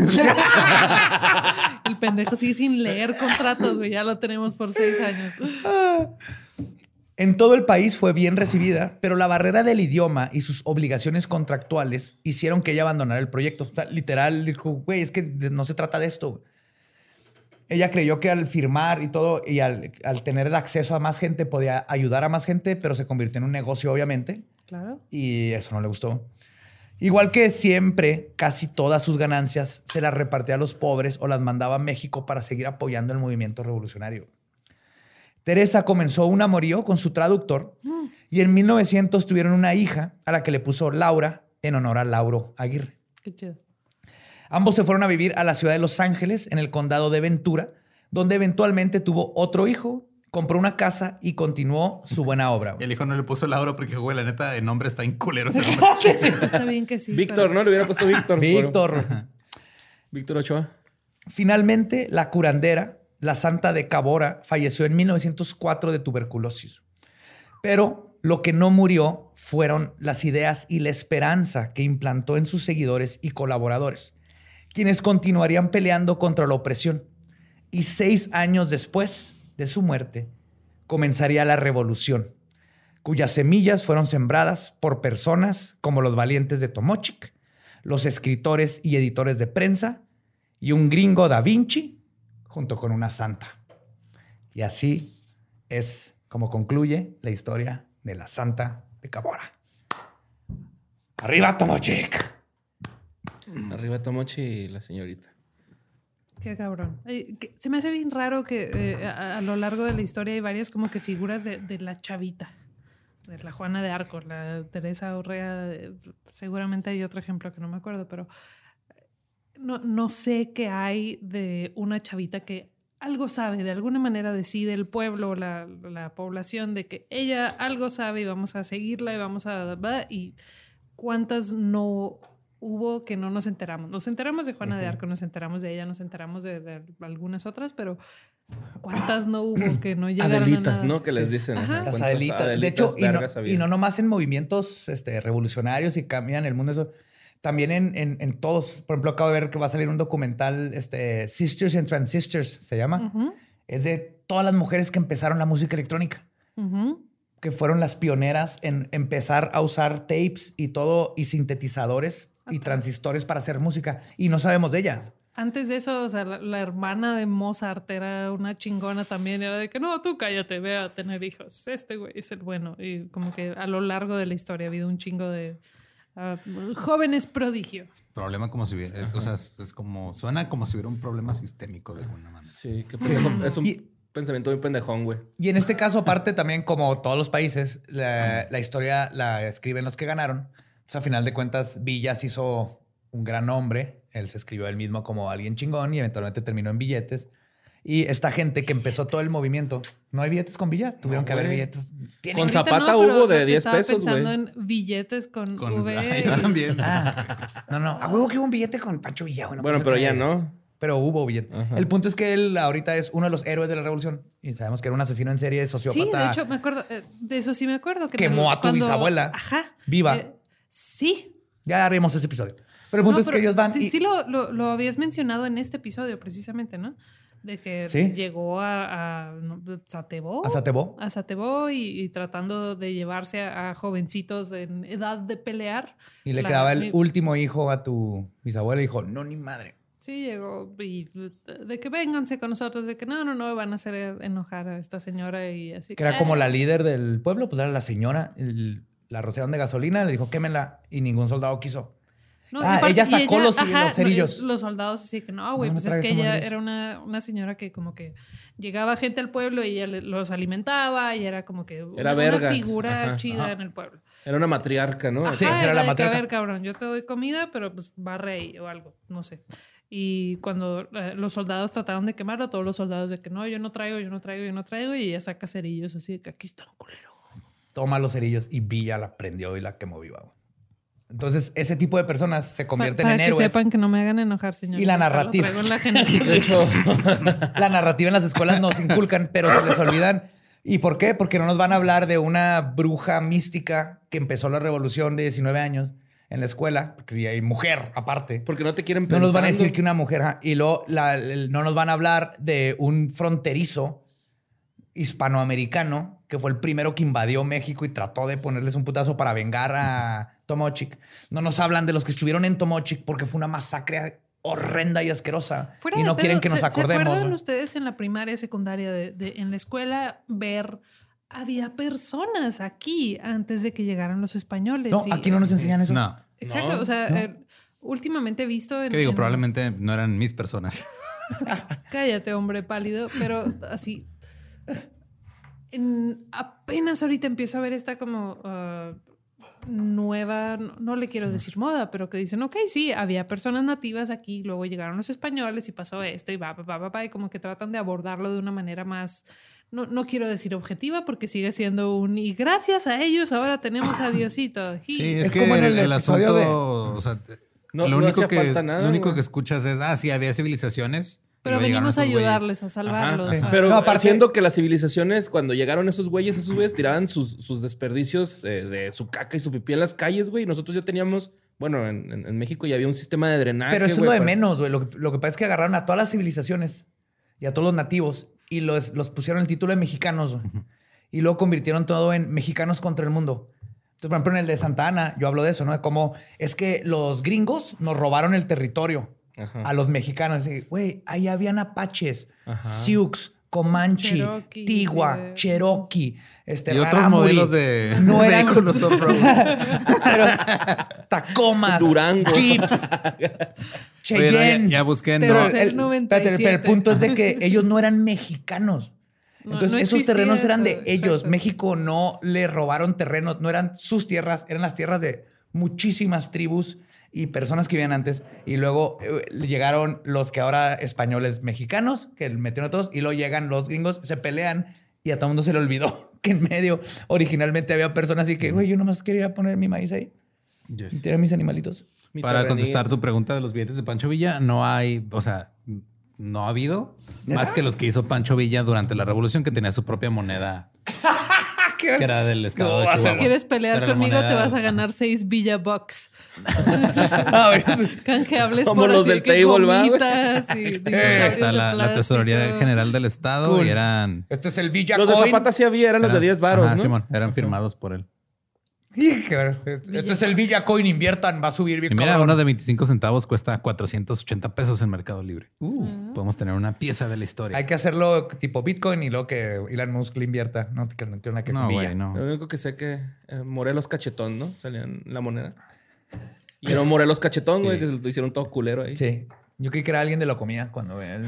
El pendejo sigue sin leer contratos, güey. Ya lo tenemos por seis años. En todo el país fue bien recibida, pero la barrera del idioma y sus obligaciones contractuales hicieron que ella abandonara el proyecto. O sea, literal, dijo, güey, es que no se trata de esto. Ella creyó que al firmar y todo, y al, al tener el acceso a más gente, podía ayudar a más gente, pero se convirtió en un negocio, obviamente. Claro. y eso no le gustó. Igual que siempre, casi todas sus ganancias se las repartía a los pobres o las mandaba a México para seguir apoyando el movimiento revolucionario. Teresa comenzó un amorío con su traductor y en 1900 tuvieron una hija a la que le puso Laura en honor a Lauro Aguirre. Qué chido. Ambos se fueron a vivir a la ciudad de Los Ángeles, en el condado de Ventura, donde eventualmente tuvo otro hijo, compró una casa y continuó su buena obra. Y el hijo no le puso Laura porque, güey, la neta, el nombre está en culero ese nombre. Está bien que sí. Víctor, pero- ¿no? Le hubiera puesto Víctor. por- Víctor. Víctor Ochoa. Finalmente, la curandera, la santa de Cabora, falleció en 1904 de tuberculosis. Pero lo que no murió fueron las ideas y la esperanza que implantó en sus seguidores y colaboradores, quienes continuarían peleando contra la opresión. Y seis años después de su muerte, comenzaría la revolución, cuyas semillas fueron sembradas por personas como los valientes de Tomochic, los escritores y editores de prensa, y un gringo da Vinci junto con una santa. Y así es como concluye la historia de la santa de Cabora. ¡Arriba, Tomochic! Arriba Tomochi y la señorita. Qué cabrón. Que- Se me hace bien raro que eh, a, a lo largo de la historia hay varias como que figuras de, de la chavita. De la Juana de Arcos, la Teresa Urrea. eh, Seguramente hay otro ejemplo que no me acuerdo, pero no, no sé qué hay de una chavita que algo sabe, de alguna manera decide el pueblo, la, la población, de que ella algo sabe y vamos a seguirla y vamos a... Y cuántas no hubo que no nos enteramos. Nos enteramos de Juana de Arco, nos enteramos de ella, nos enteramos de, de algunas otras, pero ¿cuántas no hubo que no llegaron Adelitas, a nada? ¿no? Que les dicen. Ajá. Las ¿cuántas Adelitas. De hecho, y no, y no nomás en movimientos este, revolucionarios y cambian el mundo, eso. También en, en- en todos. Por ejemplo, acabo de ver que va a salir un documental, este, Sisters and Transistors se llama. Es de todas las mujeres que empezaron la música electrónica, que fueron las pioneras en empezar a usar tapes y todo, y sintetizadores y transistores para hacer música. Y no sabemos de ellas. Antes de eso, o sea, la, la hermana de Mozart era una chingona también. Era de que no, tú cállate, ve a tener hijos. Este güey es el bueno. Y como que a lo largo de la historia ha habido un chingo de ah, jóvenes prodigios. Problema como si hubiera, es, o sea, es, es como, suena como si hubiera un problema sistémico de alguna manera. Sí, qué pendejo. Es un Y- pensamiento muy pendejón, güey. Y en este caso, aparte, también como todos los países, la, la historia la escriben los que ganaron. Entonces, a final de cuentas, Villas hizo un gran nombre. Él se escribió él mismo como alguien chingón y eventualmente terminó en billetes. Y esta gente que empezó todo el movimiento, no hay billetes con Villa, tuvieron No, que haber billetes. Con Zapata hubo de 10 estaba pesos, güey. pensando en billetes con, Con V. Ay, y- también. Ah, no, no, a huevo que hubo un billete con Pancho Villa. güey, no bueno, puede pero ya no. Pero hubo billete. Ajá. El punto es que él ahorita es uno de los héroes de la revolución y sabemos que era un asesino en serie, sociópata. Sí, de hecho, me acuerdo, eh, de eso sí me acuerdo. Que Quemó a tu bisabuela. Ajá. Viva. Eh, sí. Ya haremos ese episodio. Pero el punto No, es que ellos van Sí, y- sí lo, lo- lo habías mencionado en este episodio, precisamente, ¿no? De que Sí. llegó a, a Satebó. a Satebó. a Satebó y, y tratando de llevarse a, a jovencitos en edad de pelear. Y le quedaba el último hijo a tu bisabuela y dijo, no, ni madre. Sí, llegó y de que vénganse con nosotros, de que no, no, no, van a hacer enojar a esta señora y así. Que era como la líder del pueblo, pues era la señora, el- la rociaron de gasolina, le dijo, quémela, y ningún soldado quiso. No, Ah, aparte- ella sacó los- ajá, los cerillos. los soldados así que no, güey, No, no pues es que ella era una, una señora que como que llegaba gente al pueblo y ella los alimentaba y era como que una, Era una figura Ajá, chida ajá. en el pueblo. Era una matriarca, ¿no? Ajá, Sí, era era, la de que, a matriarca. ver, cabrón, yo te doy comida, pero pues barre ahí o algo, no sé. Y cuando eh, los soldados trataron de quemarlo, todos los soldados de que no, yo no traigo, yo no traigo, yo no traigo, y ella saca cerillos así de que aquí están, culero. Toma los cerillos y Villa la prendió y la quemó viva. Entonces, ese tipo de personas se Pa- convierten para en que héroes. sepan que no me hagan enojar, señor. Y la narrativa. La genética. De hecho, La narrativa en las escuelas nos inculcan, pero se les olvidan. ¿Y por qué? Porque no nos van a hablar de una bruja mística que empezó la revolución de 19 años en la escuela, porque si hay mujer aparte. porque no te quieren No pensando. nos van a decir que una mujer, y luego la- el- no nos van a hablar de un fronterizo hispanoamericano que fue el primero que invadió México y trató de ponerles un putazo para vengar a Tomochic. No nos hablan de los que estuvieron en Tomochic porque fue una masacre horrenda y asquerosa. Fuera y no quieren que nos ¿se- ¿Se acordemos. acuerdan ustedes en la primaria, secundaria, de, de- en la escuela, ver había personas aquí antes de que llegaran los españoles? No, y- aquí no nos enseñan eso. No. Exacto, No, o sea, no. eh, últimamente he visto en... ¿Qué digo? en- Probablemente no eran mis personas. Cállate, hombre pálido, pero así... en- apenas ahorita empiezo a ver esta como ah, nueva, no, no le quiero decir moda, pero que dicen, ok, sí, había personas nativas aquí, luego llegaron los españoles y pasó esto y va, va, va, va, y como que tratan de abordarlo de una manera más, no, no quiero decir objetiva porque sigue siendo un, y gracias a ellos ahora tenemos a Diosito. Sí, es, Es que como en el, el el episodio asunto, de- o sea, te- No- lo único que nada, lo único que escuchas es, ah, sí, había civilizaciones. Pero llegaron venimos a estos güeyes. ayudarles, a salvarlos. Ajá. a- Pero No, aparte- siendo que las civilizaciones, cuando llegaron esos güeyes, esos güeyes tiraban sus, sus desperdicios eh, de su caca y su pipí en las calles, güey. y Nosotros ya teníamos, bueno, en, en- en México ya había un sistema de drenaje. Pero eso es lo de para- menos, güey. Lo, que- lo que pasa es que agarraron a todas las civilizaciones y a todos los nativos y los, los pusieron el título de mexicanos. güey. Y luego convirtieron todo en mexicanos contra el mundo. Entonces, por ejemplo, en el de Santa Ana, yo hablo de eso, ¿no? De cómo es que los gringos nos robaron el territorio Ajá. a los mexicanos. Y, Güey, ahí habían apaches, Ajá. Sioux, Comanche, Cherokee, Tigua. Cherokee, este, Y otros modelos de No eran- vehículos Tacomas, Durango. Jeeps, Cheyenne. ya, ya busqué en Pero el espérate, pero el 97. punto es de que ellos no eran mexicanos. No- Entonces, no esos terrenos eran de ellos. exacto. México no le robaron terrenos, no eran sus tierras, eran las tierras de muchísimas tribus y personas que vivían antes. Y luego eh, llegaron los que ahora españoles mexicanos, que metieron a todos, y luego llegan los gringos, se pelean y a todo el mundo se le olvidó que en medio originalmente había personas así que, güey, yo nomás quería poner mi maíz ahí Yes. y tirar mis animalitos. Mi Para contestar tu pregunta de los billetes de Pancho Villa, no hay, o sea, no ha habido más que los que hizo Pancho Villa durante la revolución, que tenía su propia moneda, que era del estado No, de Chihuahua. ¿Quieres pelear conmigo? Te vas a ganar seis Villa Bucks. A ver, Canjeables Como por los así del que table, gomitas y dinosaurios Está de la, la tesorería general del estado Cool. y eran. Este es el Villa Los de. Zapata sí había, eran los de eran- 10 varos, Ajá, ¿no? Simón, eran firmados por él. Este es el Villa Coin. Inviertan, va a subir bien Y mira, cabrón. uno de 25 centavos cuesta 480 pesos en Mercado Libre. Uh, Podemos tener una pieza de la historia. Hay que hacerlo tipo Bitcoin y luego que Elon Musk le invierta. No, que no quiero una que no, güey, no. Lo único que sé que eh, Morelos Cachetón, ¿no? Salían la moneda. Y era un Morelos Cachetón, güey, Sí. que se lo hicieron todo culero ahí. Sí. Yo creí que era alguien de la comida cuando ve el...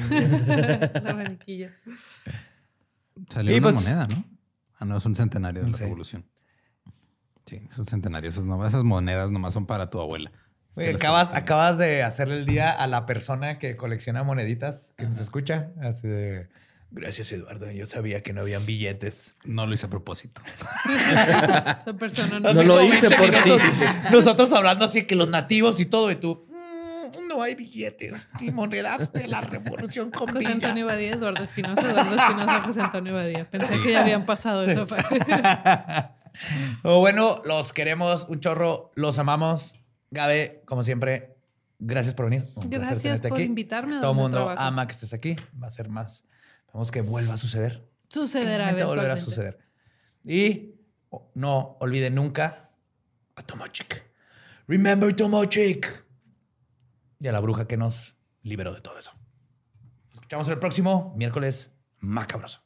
La maniquilla. Salió Y una pues- moneda, ¿no? Ah, no, es un centenario de la Sí. revolución. Sí, es un centenario. Esas, no, esas monedas nomás son para tu abuela. Acabas, de hacerle el día a la persona que colecciona moneditas que nos escucha. Así de... Gracias, Eduardo. Yo sabía que no habían billetes. No lo hice a propósito. Esa persona no, No lo hice por ti. Nosotros hablando así que los nativos y todo, y tú... "Mm, no hay billetes ni monedas de la revolución con José Villa". Antonio Badía, Eduardo Espinosa, Eduardo Espinosa, José Antonio Badía. Pensé que ya habían pasado esa fase. Bueno, los queremos un chorro, los amamos. Gabe, como siempre, gracias por venir. Un Gracias por aquí. invitarme a Todo el mundo trabajo. ama que estés aquí. Va a ser más. Vamos que vuelva a suceder. Sucederá va a volver a suceder. Y oh, no olviden nunca a Tomochic. Remember Tomochic. Y a la bruja que nos liberó de todo eso. Nos escuchamos el próximo miércoles macabroso.